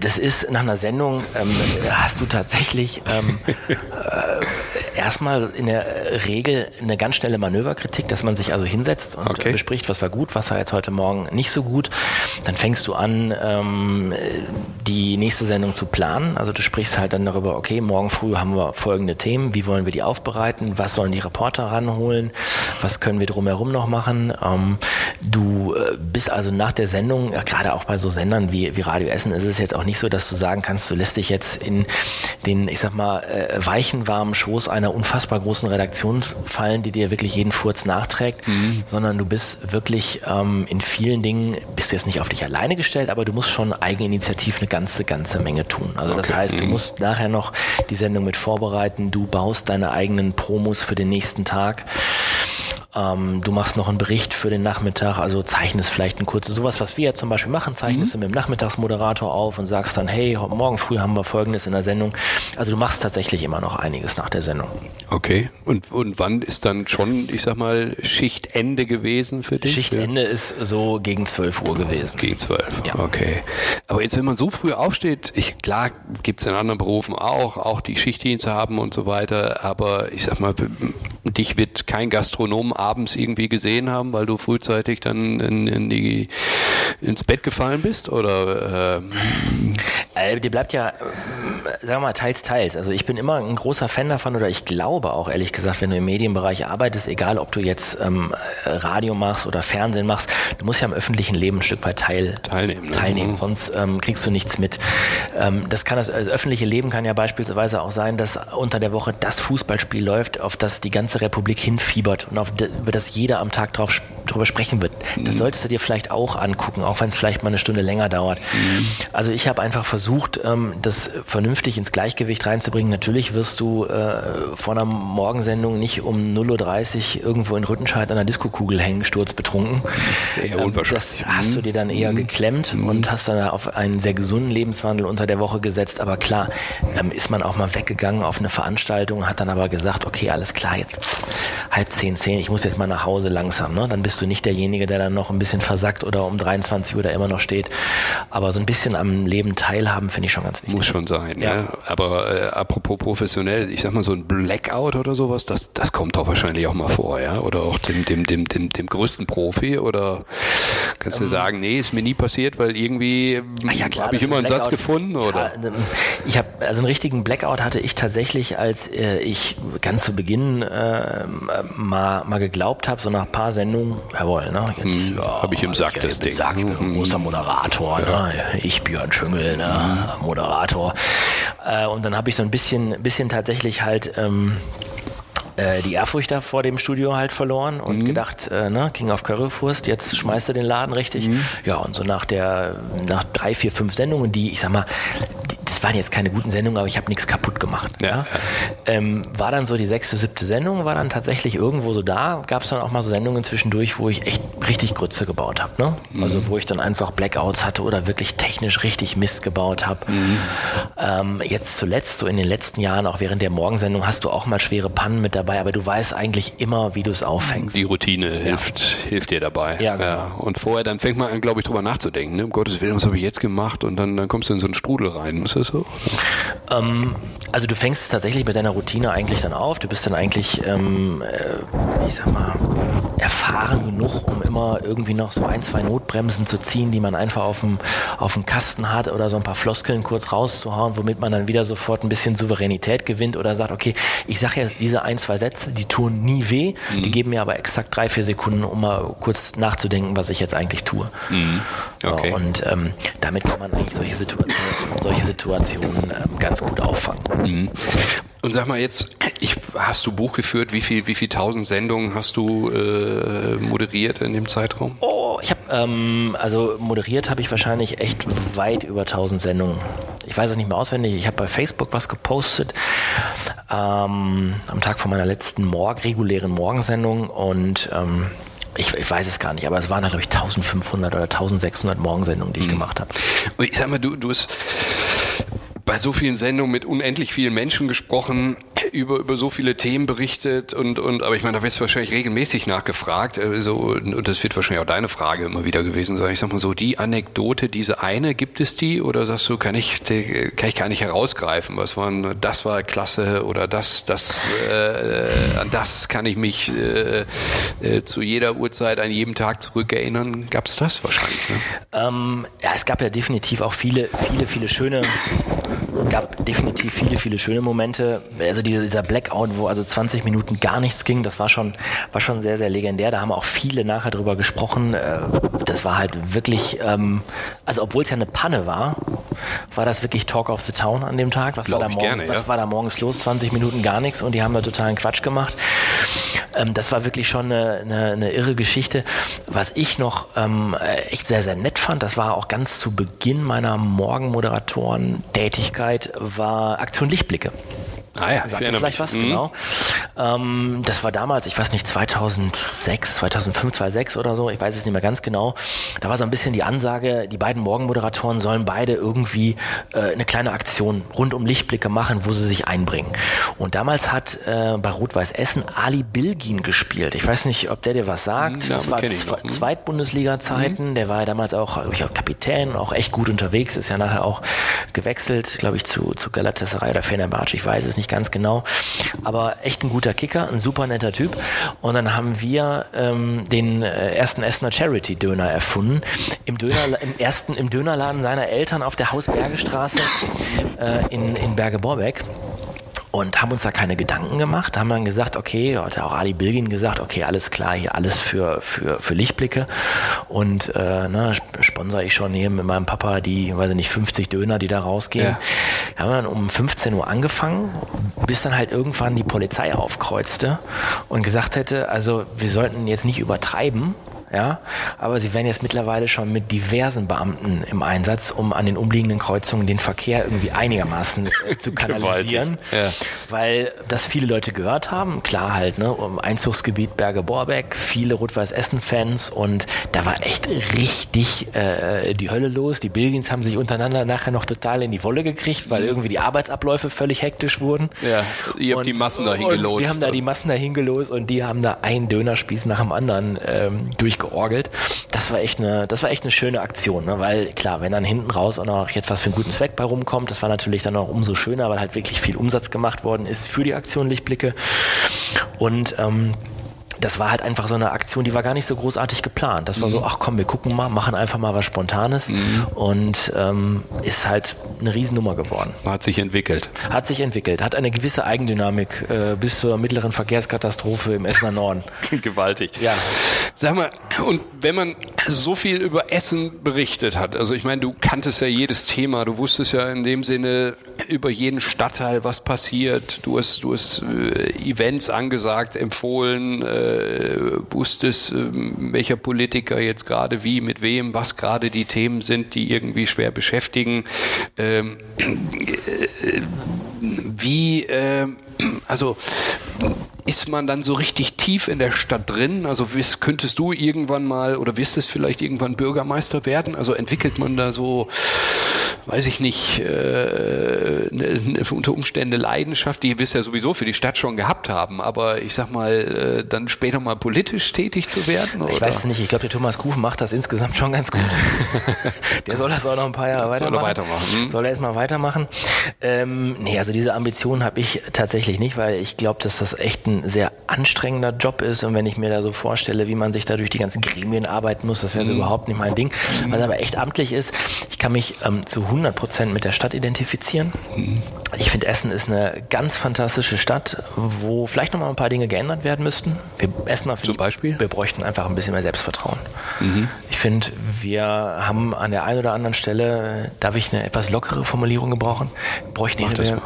das ist nach einer Sendung, ähm, hast du tatsächlich ähm, (laughs) äh, erstmal in der Regel eine ganz schnelle Manöverkritik, dass man sich also hinsetzt und okay. bespricht, was war gut, was war jetzt heute Morgen nicht so gut. Dann fängst du an, ähm, die nächste Sendung zu planen. Also du sprichst halt dann darüber, okay, morgen früh haben wir folgende Themen, wie wollen wir die aufbereiten, was sollen die Reporter ranholen, was können wir drumherum noch machen. Ähm, du äh, bist also nach der Sendung, ja, gerade auch bei so Sendern wie, wie Radio Essen, ist es jetzt auch nicht so, dass du sagen kannst, du lässt dich jetzt in den, ich sag mal, äh, weichen, warmen Schoß einer unfassbar großen Redaktion fallen, die dir wirklich jeden Furz nachträgt, mhm. sondern du bist wirklich ähm, in vielen Dingen, bist du jetzt nicht auf dich alleine gestellt, aber du musst schon eigeninitiativ eine ganze, ganze Menge tun. Also okay. das heißt, du mhm. musst nachher noch die Sendung mit vorbereiten, du baust deine eigenen Promos für den nächsten Tag. Ähm, du machst noch einen Bericht für den Nachmittag, also zeichnest vielleicht ein kurzes, sowas, was wir ja zum Beispiel machen, zeichnest mhm. du mit dem Nachmittagsmoderator auf und sagst dann, hey, morgen früh haben wir Folgendes in der Sendung. Also du machst tatsächlich immer noch einiges nach der Sendung. Okay. Und, und wann ist dann schon, ich sag mal, Schichtende gewesen für dich? Schichtende ja. ist so gegen 12 Uhr gewesen. Gegen 12, ja. okay. Aber jetzt, wenn man so früh aufsteht, ich, klar gibt es in anderen Berufen auch, auch die Schichtdienste haben und so weiter, aber ich sag mal, dich wird kein Gastronom abends irgendwie gesehen haben, weil du frühzeitig dann in, in die ins Bett gefallen bist? Oder äh, äh, dir bleibt ja, äh, sagen wir mal, teils, teils. Also ich bin immer ein großer Fan davon oder ich glaube auch ehrlich gesagt, wenn du im Medienbereich arbeitest, egal ob du jetzt ähm, Radio machst oder Fernsehen machst, du musst ja am öffentlichen Leben ein Stück weit teil, teilnehmen. Ne? teilnehmen. Mhm. Sonst ähm, kriegst du nichts mit. Ähm, das kann das, also öffentliche Leben kann ja beispielsweise auch sein, dass unter der Woche das Fußballspiel läuft, auf das die ganze Republik hinfiebert und auf, über das jeder am Tag drauf drüber sprechen wird. Das mhm. solltest du dir vielleicht auch angucken, auch wenn es vielleicht mal eine Stunde länger dauert. Mhm. Also ich habe einfach versucht, ähm, das vernünftig ins Gleichgewicht reinzubringen. Natürlich wirst du äh, vor einer Morgensendung nicht um 0.30 Uhr irgendwo in Rüttenscheid an der Diskokugel hängen, sturzbetrunken. Eher ähm, das hast du dir dann eher mhm. geklemmt mhm. und hast dann auf einen sehr gesunden Lebenswandel unter der Woche gesetzt. Aber klar, ähm, ist man auch mal weggegangen auf eine Veranstaltung, hat dann aber gesagt, okay, alles klar, jetzt halb zehn, zehn, ich muss jetzt mal nach Hause langsam. Ne? Dann bist du nicht derjenige, der dann noch ein bisschen versackt oder um 23 Uhr da immer noch steht. Aber so ein bisschen am Leben teilhaben finde ich schon ganz wichtig. Muss schon sein, ja. ja. Aber äh, apropos professionell, ich sag mal so ein Blackout oder sowas, das, das kommt doch wahrscheinlich auch mal vor, ja? Oder auch dem, dem, dem, dem, dem größten Profi oder kannst du ähm, sagen, nee, ist mir nie passiert, weil irgendwie ja, habe ich immer ein einen Satz gefunden oder? Ja, ähm, ich habe also einen richtigen Blackout hatte ich tatsächlich, als äh, ich ganz zu Beginn äh, mal, mal geglaubt habe, so nach ein paar Sendungen, jawohl, ne? Jetzt hm, ja, habe ich im Sack ich, das Ding. Sack, ich bin ein großer Moderator, ja. ne? Ich Björn Schüngel, ne? Mhm. Moderator. Äh, und dann habe ich so ein bisschen, bisschen tatsächlich halt ähm, äh, die Ehrfurcht da vor dem Studio halt verloren und mhm. gedacht, äh, ne, King of Currywurst, jetzt schmeißt er den Laden richtig. Mhm. Ja, und so nach der, nach drei, vier, fünf Sendungen, die, ich sag mal, die, das waren jetzt keine guten Sendungen, aber ich habe nichts kaputt gemacht. Ja. ja. Ähm, war dann so die sechste, siebte Sendung, war dann tatsächlich irgendwo so da. Gab es dann auch mal so Sendungen zwischendurch, wo ich echt richtig Grütze gebaut habe. Ne? Mhm. Also wo ich dann einfach Blackouts hatte oder wirklich technisch richtig Mist gebaut habe. Mhm. Ähm, jetzt zuletzt, so in den letzten Jahren, auch während der Morgensendung, hast du auch mal schwere Pannen mit dabei, aber du weißt eigentlich immer, wie du es auffängst. Die Routine ja. hilft, hilft dir dabei. Ja, genau. ja. Und vorher, dann fängt man an, glaube ich, drüber nachzudenken. Ne? Um Gottes Willen, was habe ich jetzt gemacht? Und dann, dann kommst du in so einen Strudel rein. Ist so? Ähm, also du fängst tatsächlich mit deiner Routine eigentlich dann auf. Du bist dann eigentlich, ähm, äh, ich sag mal, erfahren genug, um immer irgendwie noch so ein, zwei Notbremsen zu ziehen, die man einfach auf dem, auf dem Kasten hat oder so ein paar Floskeln kurz rauszuhauen, womit man dann wieder sofort ein bisschen Souveränität gewinnt oder sagt, okay, ich sage jetzt diese ein, zwei Sätze, die tun nie weh, mhm. die geben mir aber exakt drei, vier Sekunden, um mal kurz nachzudenken, was ich jetzt eigentlich tue. Mhm. Okay. und ähm, damit kann man eigentlich solche Situationen, solche Situationen ähm, ganz gut auffangen. Mhm. Und sag mal jetzt, ich, hast du Buch geführt? Wie viel, wie viel tausend Sendungen hast du äh, moderiert in dem Zeitraum? Oh, ich habe ähm, also moderiert habe ich wahrscheinlich echt weit über tausend Sendungen. Ich weiß es nicht mehr auswendig. Ich habe bei Facebook was gepostet ähm, am Tag vor meiner letzten Morg regulären Morgensendung und ähm, ich, ich, weiß es gar nicht, aber es waren, glaube ich, 1500 oder 1600 Morgensendungen, die ich mhm. gemacht habe. Ich sag mal, du, du hast bei so vielen Sendungen mit unendlich vielen Menschen gesprochen, (clears throat) über, über so viele Themen berichtet und, und aber ich meine, da wirst du wahrscheinlich regelmäßig nachgefragt. Also, und das wird wahrscheinlich auch deine Frage immer wieder gewesen sein. Ich sag mal so, die Anekdote, diese eine, gibt es die? Oder sagst du, kann ich, kann ich gar nicht herausgreifen? Was waren, das war klasse oder das, das, äh, an das kann ich mich äh, äh, zu jeder Uhrzeit, an jedem Tag zurückerinnern. Gab es das wahrscheinlich? Ne? Ähm, ja, es gab ja definitiv auch viele, viele, viele schöne gab definitiv viele, viele schöne Momente. Also dieser Blackout, wo also 20 Minuten gar nichts ging, das war schon, war schon sehr, sehr legendär. Da haben auch viele nachher drüber gesprochen. Äh, das war halt wirklich, ähm, also obwohl es ja eine Panne war, war das wirklich Talk of the Town an dem Tag. Was, war da, morgens, gerne, was ja. war da morgens los? 20 Minuten gar nichts und die haben da totalen Quatsch gemacht. Ähm, das war wirklich schon eine, eine, eine, irre Geschichte. Was ich noch ähm, echt sehr, sehr nett fand, das war auch ganz zu Beginn meiner Morgenmoderatoren-Tätigkeit, war Aktion Lichtblicke. Ah ja, Sagt vielleicht was, mhm. genau. Ähm, das war damals, ich weiß nicht, 2006, 2005, 2006 oder so, ich weiß es nicht mehr ganz genau. Da war so ein bisschen die Ansage, die beiden Morgenmoderatoren sollen beide irgendwie äh, eine kleine Aktion rund um Lichtblicke machen, wo sie sich einbringen. Und damals hat äh, bei Rot-Weiß Essen Ali Bilgin gespielt. Ich weiß nicht, ob der dir was sagt. Mhm, ja, das war Zwe mhm. Zweitbundesliga-Zeiten. Mhm. Der war damals auch, ich, Kapitän, auch echt gut unterwegs, ist ja nachher auch gewechselt, glaube ich, zu, zu Galatasaray oder Fenerbahce, ich weiß es nicht nicht ganz genau. Aber echt ein guter Kicker, ein super netter Typ. Und dann haben wir ähm, den äh, ersten Essener Charity-Döner erfunden. Im, Döner, im ersten im Dönerladen seiner Eltern auf der Hausbergestraße äh, in, in Berge-Borbeck und haben uns da keine Gedanken gemacht, haben dann gesagt, okay, hat auch Ali Bilgin gesagt, okay, alles klar, hier alles für, für, für Lichtblicke und äh, ne, sponsere ich schon hier mit meinem Papa die, weiß ich nicht, 50 Döner, die da rausgehen. Ja. Wir haben dann um 15 Uhr angefangen, bis dann halt irgendwann die Polizei aufkreuzte und gesagt hätte, also wir sollten jetzt nicht übertreiben, ja, aber sie werden jetzt mittlerweile schon mit diversen Beamten im Einsatz, um an den umliegenden Kreuzungen den Verkehr irgendwie einigermaßen äh, (laughs) zu kanalisieren, ja. weil das viele Leute gehört haben, klar halt, ne, um Einzugsgebiet Berge-Borbeck, viele Rot-Weiß-Essen-Fans und da war echt richtig äh, die Hölle los. Die Bilgins haben sich untereinander nachher noch total in die Wolle gekriegt, weil irgendwie die Arbeitsabläufe völlig hektisch wurden. Ja, ihr habt und, die Massen dahin gelost. Wir haben da die Massen dahin gelost und die haben da einen Dönerspieß nach dem anderen ähm, durch durchgeorgelt. Das war echt eine, das war echt eine schöne Aktion, ne? weil klar, wenn dann hinten raus auch noch jetzt was für einen guten Zweck bei rumkommt, das war natürlich dann auch umso schöner, weil halt wirklich viel Umsatz gemacht worden ist für die Aktion Lichtblicke. Und ähm, das war halt einfach so eine Aktion, die war gar nicht so großartig geplant. Das war mhm. so, ach komm, wir gucken mal, machen einfach mal was Spontanes mhm. und ähm, ist halt eine Riesennummer geworden. Hat sich entwickelt. Hat sich entwickelt, hat eine gewisse Eigendynamik äh, bis zur mittleren Verkehrskatastrophe im Essener Norden. (laughs) Gewaltig. Ja. Sag mal, und wenn man so viel über Essen berichtet hat, also ich meine, du kanntest ja jedes Thema, du wusstest ja in dem Sinne über jeden Stadtteil, was passiert, du hast, du hast äh, Events angesagt, empfohlen, äh, äh, wusstest, äh, welcher Politiker jetzt gerade wie, mit wem, was gerade die Themen sind, die irgendwie schwer beschäftigen. Ähm, äh, wie, äh, also ist man dann so richtig tief in der Stadt drin? Also könntest du irgendwann mal oder wirst es vielleicht irgendwann Bürgermeister werden? Also entwickelt man da so weiß ich nicht, äh, ne, ne, unter Umständen eine Leidenschaft, die ihr wisst ja sowieso für die Stadt schon gehabt haben, aber ich sag mal, äh, dann später mal politisch tätig zu werden? Oder? Ich weiß es nicht, ich glaube, der Thomas Kuchen macht das insgesamt schon ganz gut. (laughs) der soll das auch noch ein paar Jahre weitermachen. Soll er weitermachen. Hm? Soll er erstmal weitermachen. Ähm, nee, also diese Ambition habe ich tatsächlich nicht, weil ich glaube, dass das echt ein sehr anstrengender Job ist und wenn ich mir da so vorstelle, wie man sich da durch die ganzen Gremien arbeiten muss, das wäre so mhm. überhaupt nicht mein Ding. Was aber echt amtlich ist, ich kann mich ähm, zu 100 Prozent mit der Stadt identifizieren. Mhm. Ich finde, Essen ist eine ganz fantastische Stadt, wo vielleicht noch mal ein paar Dinge geändert werden müssten. Wir Essen auf Zum Beispiel? Wir bräuchten einfach ein bisschen mehr Selbstvertrauen. Mhm. Ich finde, wir haben an der einen oder anderen Stelle, darf ich eine etwas lockere Formulierung gebrauchen, bräuchten wir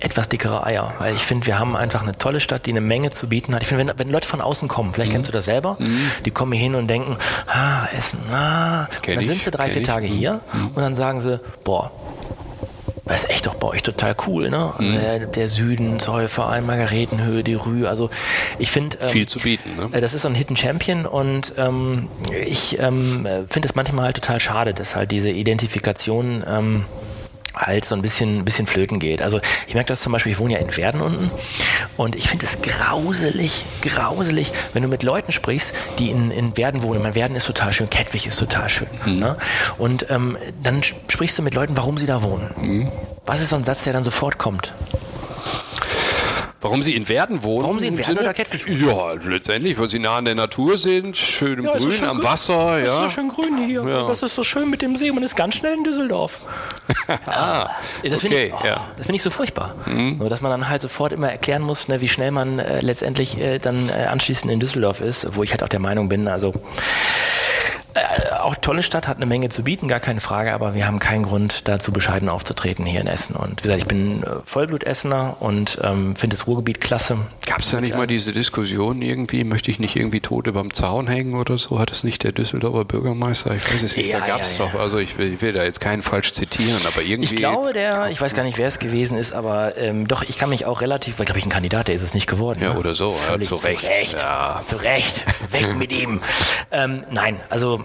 etwas dickere Eier. Weil ich finde, wir haben einfach eine tolle Stadt, die eine Menge zu bieten hat. Ich finde, wenn, wenn Leute von außen kommen, vielleicht mhm. kennst du das selber, mhm. die kommen hier hin und denken, ah, Essen, ah. dann sind sie drei, vier ich. Tage hier mhm. und dann sagen sie, boah, das ist echt doch bei euch total cool, ne? Mhm. Der, der, Süden, Zollverein, Margaretenhöhe, die Rue, also ich finde... Ähm, Viel zu bieten, ne? Äh, das ist so ein Hidden Champion und ähm, ich ähm, finde es manchmal halt total schade, dass halt diese Identifikation... Halt so ein bisschen, bisschen flöten geht. Also ich merke das zum Beispiel, ich wohne ja in Werden unten und ich finde es grauselig, grauselig, wenn du mit Leuten sprichst, die in, in Werden wohnen. Man Werden ist total schön, Kettwig ist total schön. Mhm. Ne? Und ähm, dann sprichst du mit Leuten, warum sie da wohnen. Mhm. Was ist so ein Satz, der dann sofort kommt? Warum sie in Werden wohnen? Warum sie in Werden oder Kettwig wohnen? Ja, letztendlich, weil sie nah an der Natur sind, schön im ja, Grün, schön am grün. Wasser. Das ja. ist so schön grün hier. Ja. Das ist so schön mit dem See. Man ist ganz schnell in Düsseldorf. (laughs) ah, das finde ich, oh, ja. find ich so furchtbar. Mhm. Nur, dass man dann halt sofort immer erklären muss, ne, wie schnell man äh, letztendlich äh, dann äh, anschließend in Düsseldorf ist, wo ich halt auch der Meinung bin, also äh, auch tolle Stadt, hat eine Menge zu bieten, gar keine Frage, aber wir haben keinen Grund, dazu bescheiden aufzutreten hier in Essen. Und wie gesagt, ich bin äh, Vollblut-Essener und ähm, finde das Ruhrgebiet klasse. Gab es da nicht mal diese Diskussion irgendwie, möchte ich nicht irgendwie tot überm Zaun hängen oder so? Hat es nicht der Düsseldorfer Bürgermeister? Ich weiß es nicht, ja, da gab es ja, ja. doch, also ich will, ich will, da jetzt keinen falsch zitieren, aber irgendwie... Ich glaube, der, ich weiß gar nicht, wer es gewesen ist, aber ähm, doch, ich kann mich auch relativ, weil glaube ich ein Kandidat, der ist es nicht geworden. Ja, ne? oder so, Völlig ja, zu Recht. Zu Recht, ja. zu Recht. weg mit ihm. (laughs) Ähm, nein, also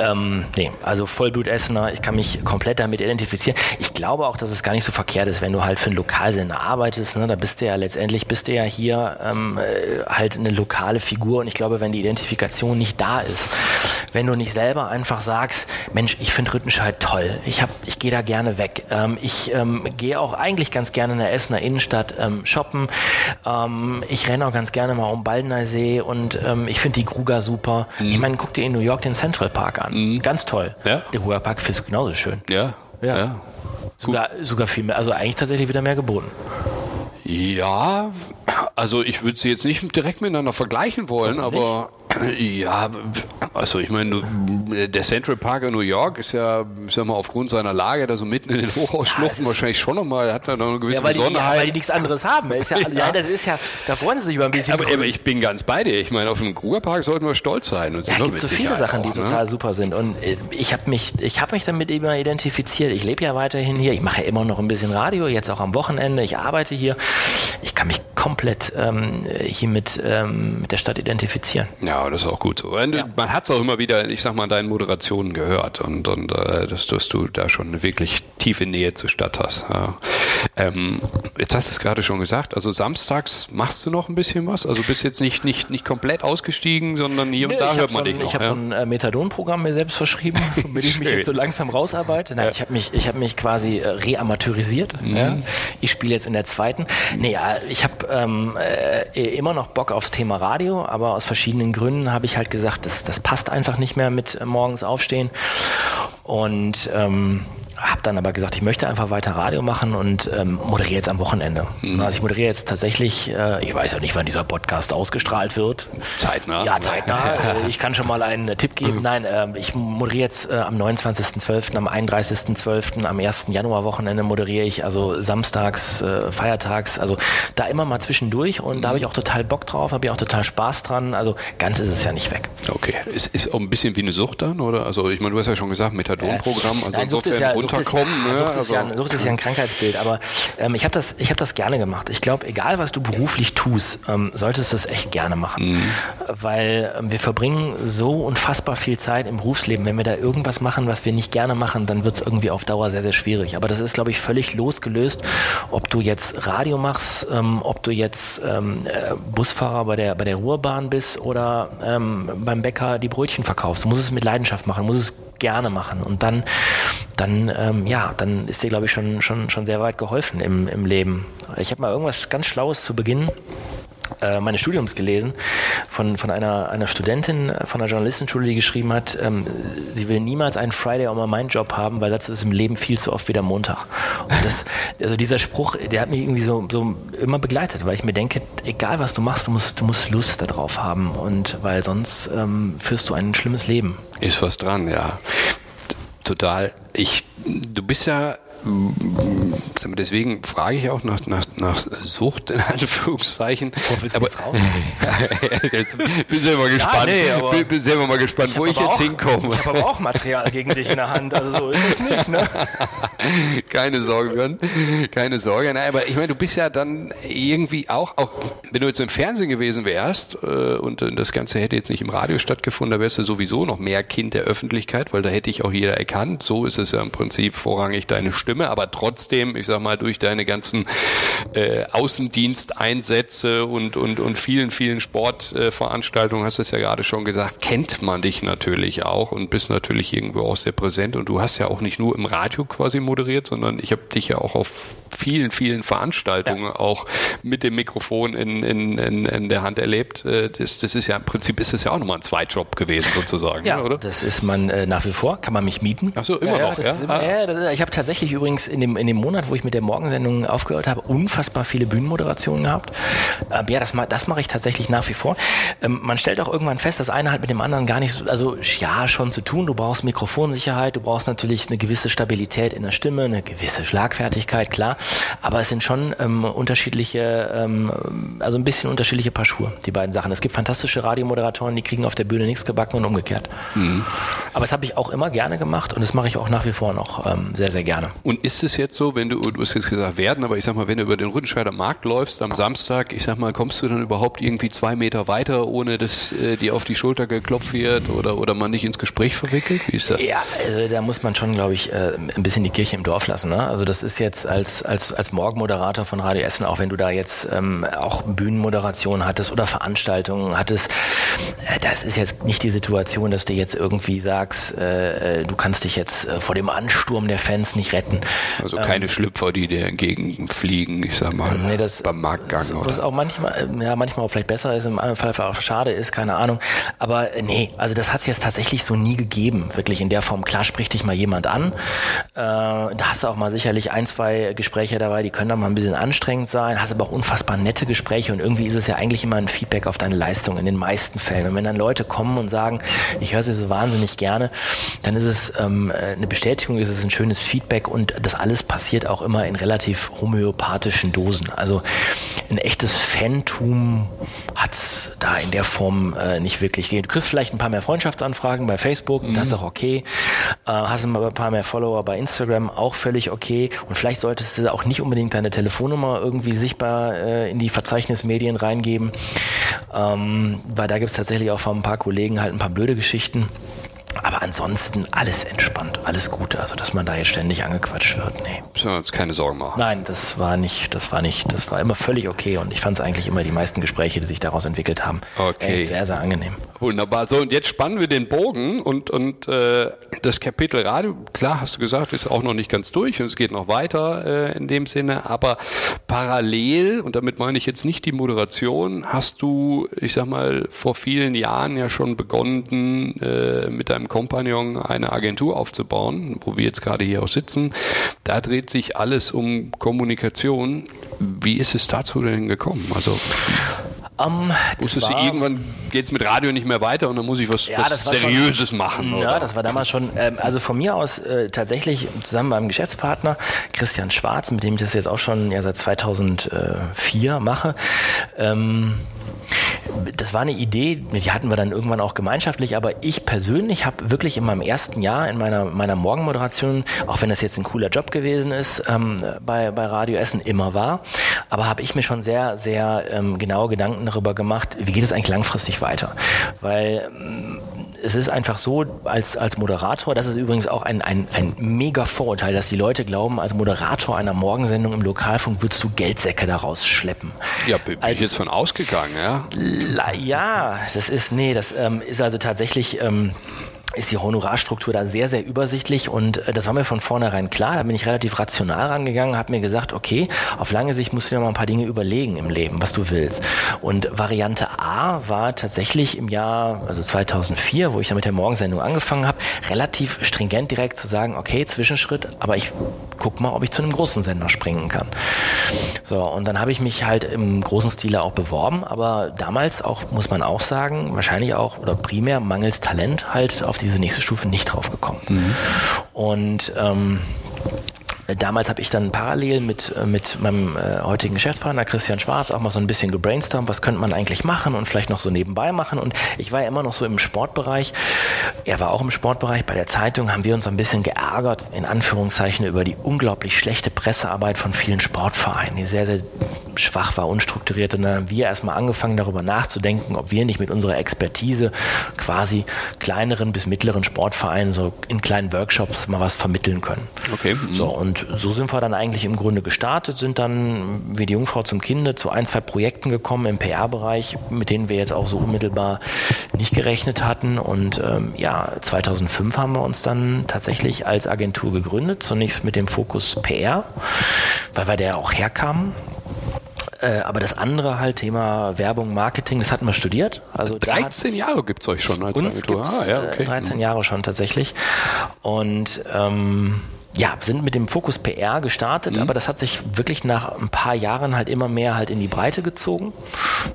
Ähm, nee, also Vollblut-Essener, ich kann mich komplett damit identifizieren. Ich glaube auch, dass es gar nicht so verkehrt ist, wenn du halt für einen Lokalsender arbeitest. Ne? Da bist du ja letztendlich, bist du ja hier ähm, äh, halt eine lokale Figur und ich glaube, wenn die Identifikation nicht da ist, wenn du nicht selber einfach sagst, Mensch, ich finde Rüttenscheid toll, ich, hab, ich gehe da gerne weg, ähm, ich ähm, gehe auch eigentlich ganz gerne in der Essener Innenstadt ähm, shoppen, ähm, ich renne auch ganz gerne mal um Baldener See und ähm, ich finde die Kruger super. Mhm. Ich meine, guck dir in New York den Central Park an, mhm. ganz toll. Ja? Der Kruger Park findest du genauso schön. Ja, ja. ja. Sogar, sogar viel mehr, also eigentlich tatsächlich wieder mehr geboten. Ja, also ich würde sie jetzt nicht direkt miteinander vergleichen wollen, aber ja, also ich meine, der Central Park in New York ist ja, ich sag mal, aufgrund seiner Lage da so mitten in den Hochhausschluchten ja, wahrscheinlich schon nochmal, hat da noch eine gewisse ja, weil Besonderheit. Die, ja, weil die nichts anderes haben. Ist ja, (laughs) ja. ja, das ist ja, da freuen sie sich über ein bisschen. Aber, aber, ich bin ganz bei dir. Ich meine, auf dem Krugerpark sollten wir stolz sein. Und ja, es gibt so viele Sachen, auch, die ne? total super sind. Und äh, ich habe mich, ich habe mich damit immer identifiziert. Ich lebe ja weiterhin hier. Ich mache ja immer noch ein bisschen Radio, jetzt auch am Wochenende. Ich arbeite hier. Ich kann mich komplett ähm, hier mit, ähm, mit der Stadt identifizieren. Ja, das ist auch gut so. Ja. Man hat es auch immer wieder, ich sag mal, deinen Moderationen gehört und, und äh, dass, dass, du da schon eine wirklich tiefe Nähe zur Stadt hast. Ja. Ähm, jetzt hast du es gerade schon gesagt, also samstags machst du noch ein bisschen was? Also bist jetzt nicht, nicht, nicht komplett ausgestiegen, sondern hier Nö, und da hört man so dich noch. Ich habe ja? so ein äh, Methadon-Programm mir selbst verschrieben, (laughs) womit ich mich jetzt so langsam rausarbeite. Nein, ich habe mich, hab mich quasi äh, reamateurisiert. Mhm. Ich spiele jetzt in der zweiten. Nee, ja, ich habe ähm, äh, immer noch Bock aufs Thema Radio, aber aus verschiedenen Gründen habe ich halt gesagt, gesagt, das, das passt einfach nicht mehr mit morgens aufstehen. Und ähm, habe dann aber gesagt, ich möchte einfach weiter Radio machen und ähm, moderiere jetzt am Wochenende. Mhm. Also ich moderiere jetzt tatsächlich, äh, ich weiß ja nicht, wann dieser Podcast ausgestrahlt wird. Zeitnah. Ja, zeitnah. (laughs) Äh, ich kann schon mal einen äh, Tipp geben. Mhm. Nein, äh, ich moderiere jetzt äh, am 29.12., am 31.12., am 1. Januar Wochenende moderiere ich, also samstags, äh, feiertags, also da immer mal zwischendurch und mhm. da habe ich auch total Bock drauf, habe ich auch total Spaß dran. Also ganz ist es ja nicht weg. Okay. Ist, ist auch ein bisschen wie eine Sucht dann, oder? Also ich meine, du hast ja schon gesagt, Methadon-Programm, also Nein, insofern ja, runterkommen. Sucht ist, ja, ne? Sucht, ist ja, Sucht ist ja ein Krankheitsbild, aber ähm, ich habe das, hab das gerne gemacht. Ich glaube, egal was du beruflich tust, ähm, solltest du es echt gerne machen. Mhm. Weil ähm, wir verbringen so unfassbar viel Zeit im Berufsleben. Wenn wir da irgendwas machen, was wir nicht gerne machen, dann wird es irgendwie auf Dauer sehr, sehr schwierig. Aber das ist, glaube ich, völlig losgelöst, ob du jetzt Radio machst, ähm, ob du jetzt ähm, äh, Busfahrer bei der, bei der Ruhrbahn bist oder ähm, beim Bäcker die Brötchen verkaufst. Du musst es mit Leidenschaft machen, musst es gerne machen. Und dann, dann, ähm, ja, dann ist dir, glaube ich, schon, schon, schon sehr weit geholfen im, im Leben. Ich habe mal irgendwas ganz Schlaues zu Beginn äh, meines Studiums gelesen von, von einer, einer Studentin von einer Journalistenschule, die geschrieben hat, ähm, sie will niemals einen Friday on my mind Job haben, weil dazu ist im Leben viel zu oft wieder Montag. Und das, (laughs) also dieser Spruch, der hat mich irgendwie so, so immer begleitet, weil ich mir denke, egal was du machst, du musst, du musst Lust darauf haben und weil sonst ähm, führst du ein schlimmes Leben. Ist was dran, ja. Total. Ich, du bist ja Deswegen frage ich auch nach, nach, nach Sucht in Anführungszeichen. Oh, aber, (laughs) jetzt bin selber gespannt. Ja, nee, bin selber mal gespannt, ich wo ich jetzt auch, hinkomme. Ich habe aber auch Material gegen dich in der Hand, also so ist es nicht. Ne? (laughs) Keine Sorge, Björn. Keine Sorge. Nein, aber ich meine, du bist ja dann irgendwie auch, auch wenn du jetzt im Fernsehen gewesen wärst äh, und äh, das Ganze hätte jetzt nicht im Radio stattgefunden, da wärst du sowieso noch mehr Kind der Öffentlichkeit, weil da hätte ich auch jeder erkannt. So ist es ja im Prinzip vorrangig deine Stimme Stimme, aber trotzdem, ich sag mal, durch deine ganzen äh, Außendiensteinsätze und, und, und vielen, vielen Sportveranstaltungen, äh, hast du es ja gerade schon gesagt, kennt man dich natürlich auch und bist natürlich irgendwo auch sehr präsent. Und du hast ja auch nicht nur im Radio quasi moderiert, sondern ich habe dich ja auch auf vielen, vielen Veranstaltungen ja. auch mit dem Mikrofon in, in, in, in der Hand erlebt. Äh, das, das ist ja im Prinzip ist es ja auch nochmal ein Zweitjob gewesen sozusagen, ja, oder? Das ist man äh, nach wie vor, kann man mich mieten. Ach so, immer ja, noch, ja? Immer, ah. ja das, ich habe tatsächlich übrigens in dem, in dem Monat, wo ich mit der Morgensendung aufgehört habe, unfassbar viele Bühnenmoderationen gehabt. Ähm, ja, das, das mache ich tatsächlich nach wie vor. Ähm, man stellt auch irgendwann fest, das eine hat mit dem anderen gar nicht so, also ja, schon zu tun. Du brauchst Mikrofonsicherheit, du brauchst natürlich eine gewisse Stabilität in der Stimme, eine gewisse Schlagfertigkeit, klar. Aber es sind schon ähm, unterschiedliche, ähm, also ein bisschen unterschiedliche Paar Schuhe, die beiden Sachen. Es gibt fantastische Radiomoderatoren, die kriegen auf der Bühne nichts gebacken und umgekehrt. Mhm. Aber das habe ich auch immer gerne gemacht und das mache ich auch nach wie vor noch ähm, sehr, sehr gerne. Und ist es jetzt so, wenn du du, hast jetzt gesagt werden, aber ich sag mal, wenn du über den Rüttenscheider Markt läufst am Samstag, ich sag mal, kommst du dann überhaupt irgendwie zwei Meter weiter, ohne dass äh, dir auf die Schulter geklopft wird oder, oder man nicht ins Gespräch verwickelt? Wie ist das? Ja, also da muss man schon, glaube ich, äh, ein bisschen die Kirche im Dorf lassen. Ne? Also das ist jetzt als, als, als Morgenmoderator von Radio Essen, auch wenn du da jetzt ähm, auch Bühnenmoderation hattest oder Veranstaltungen hattest, äh, das ist jetzt nicht die Situation, dass du jetzt irgendwie sagst, äh, äh du kannst dich jetzt äh, vor dem Ansturm der Fans nicht retten. Also keine ähm, Schlüpfer, die dir entgegenfliegen, ich sag mal, nee, das, beim Marktgang. Das, was auch manchmal, ja, manchmal auch vielleicht besser ist, im anderen Fall auch schade ist, keine Ahnung. Aber nee, also das hat es jetzt tatsächlich so nie gegeben, wirklich in der Form. Klar spricht dich mal jemand an. Äh, da hast du auch mal sicherlich ein, zwei Gespräche dabei, die können dann mal ein bisschen anstrengend sein, hast aber auch unfassbar nette Gespräche und irgendwie ist es ja eigentlich immer ein Feedback auf deine Leistung in den meisten Fällen. Und wenn dann Leute kommen und sagen, ich höre sie so wahnsinnig gerne, dann ist es ähm, eine Bestätigung, ist es ein schönes Feedback und das alles passiert auch immer in relativ homöopathischen Dosen. Also ein echtes Fantum hat es da in der Form äh, nicht wirklich gegeben. Du kriegst vielleicht ein paar mehr Freundschaftsanfragen bei Facebook, mhm. das ist auch okay. Äh, hast ein paar mehr Follower bei Instagram, auch völlig okay. Und vielleicht solltest du auch nicht unbedingt deine Telefonnummer irgendwie sichtbar äh, in die Verzeichnismedien reingeben, ähm, weil da gibt es tatsächlich auch von ein paar Kollegen halt ein paar blöde Geschichten. Aber ansonsten alles entspannt, alles gut. Also, dass man da jetzt ständig angequatscht wird, nee. Müssen wir uns keine Sorgen machen. Nein, das war nicht, das war nicht, das war immer völlig okay und ich fand es eigentlich immer die meisten Gespräche, die sich daraus entwickelt haben, okay. echt sehr, sehr angenehm. Wunderbar. So, und jetzt spannen wir den Bogen und, und äh, das Kapitel Radio, klar hast du gesagt, ist auch noch nicht ganz durch und es geht noch weiter äh, in dem Sinne, aber parallel, und damit meine ich jetzt nicht die Moderation, hast du, ich sag mal, vor vielen Jahren ja schon begonnen, äh, mit deinem Kompagnon eine Agentur aufzubauen, wo wir jetzt gerade hier auch sitzen. Da dreht sich alles um Kommunikation. Wie ist es dazu denn gekommen? Also um, Wusstest du, irgendwann geht es mit Radio nicht mehr weiter und dann muss ich was, ja, was Seriöses schon, machen. Oder? Ja, das war damals schon, ähm, also von mir aus äh, tatsächlich zusammen mit meinem Geschäftspartner Christian Schwarz, mit dem ich das jetzt auch schon ja, seit 2004 mache. Ähm, das war eine Idee, die hatten wir dann irgendwann auch gemeinschaftlich, aber ich persönlich habe wirklich in meinem ersten Jahr in meiner, meiner Morgenmoderation, auch wenn das jetzt ein cooler Job gewesen ist, ähm, bei, bei Radio Essen immer war, aber habe ich mir schon sehr, sehr ähm, genaue Gedanken darüber gemacht, wie geht es eigentlich langfristig weiter? Weil ähm, es ist einfach so, als, als Moderator, das ist übrigens auch ein, ein, ein mega Vorurteil, dass die Leute glauben, als Moderator einer Morgensendung im Lokalfunk würdest du Geldsäcke daraus schleppen. Ja, bin als, ich jetzt von ausgegangen, ja. Ja, das ist, nee, das ähm, ist also tatsächlich. Ähm, ist die Honorarstruktur da sehr, sehr übersichtlich und äh, das war mir von vornherein klar. Da bin ich relativ rational rangegangen, habe mir gesagt, okay, auf lange Sicht musst du dir mal ein paar Dinge überlegen im Leben, was du willst. Und Variante A war tatsächlich im Jahr, also 2004, wo ich dann mit der Morgensendung angefangen habe, relativ stringent direkt zu sagen, okay, Zwischenschritt, aber ich guck mal, ob ich zu einem großen Sender springen kann. So, und dann habe ich mich halt im großen Stile auch beworben, aber damals auch, muss man auch sagen, wahrscheinlich auch oder primär mangels Talent halt auf diese nächste Stufe nicht drauf gekommen. Mhm. Und ähm, Damals habe ich dann parallel mit, äh, mit meinem äh, heutigen Geschäftspartner Christian Schwarz auch mal so ein bisschen gebrainstormt, was könnte man eigentlich machen und vielleicht noch so nebenbei machen. Und ich war ja immer noch so im Sportbereich. Er war auch im Sportbereich. Bei der Zeitung haben wir uns ein bisschen geärgert, in Anführungszeichen, über die unglaublich schlechte Pressearbeit von vielen Sportvereinen, die sehr, sehr schwach war, unstrukturiert. Und dann haben wir erstmal angefangen, darüber nachzudenken, ob wir nicht mit unserer Expertise quasi kleineren bis mittleren Sportvereinen so in kleinen Workshops mal was vermitteln können. Okay. So, und so sind wir dann eigentlich im Grunde gestartet, sind dann wie die Jungfrau zum Kinde zu ein, zwei Projekten gekommen im PR-Bereich, mit denen wir jetzt auch so unmittelbar nicht gerechnet hatten. Und ähm, ja, 2005 haben wir uns dann tatsächlich als Agentur gegründet, zunächst mit dem Fokus PR, weil wir der auch herkamen äh, aber das andere halt, Thema Werbung, Marketing, das hatten wir studiert. Also 13 Jahre gibt es euch schon als Agentur. Ah, ja, okay. 13 mhm. Jahre schon tatsächlich. Und ähm, ja, sind mit dem Fokus PR gestartet, mhm. aber das hat sich wirklich nach ein paar Jahren halt immer mehr halt in die Breite gezogen,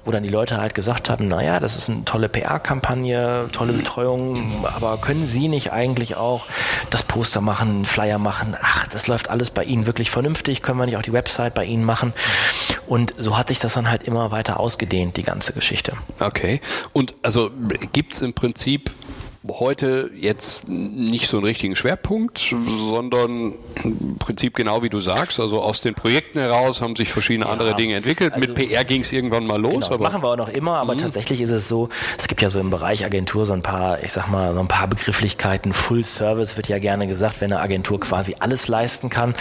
wo dann die Leute halt gesagt haben, naja, das ist eine tolle PR-Kampagne, tolle Betreuung, aber können Sie nicht eigentlich auch das Poster machen, Flyer machen? Ach, das läuft alles bei Ihnen wirklich vernünftig, können wir nicht auch die Website bei Ihnen machen? Und so hat sich das dann halt immer weiter ausgedehnt, die ganze Geschichte. Okay. Und also gibt es im Prinzip heute jetzt nicht so einen richtigen Schwerpunkt, sondern im Prinzip genau wie du sagst, also aus den Projekten heraus haben sich verschiedene ja, andere Dinge entwickelt. Also Mit PR ging es irgendwann mal los. Genau, das machen wir auch noch immer, aber mhm. tatsächlich ist es so, es gibt ja so im Bereich Agentur so ein paar, ich sag mal, so ein paar Begrifflichkeiten. Full Service wird ja gerne gesagt, wenn eine Agentur quasi alles leisten kann.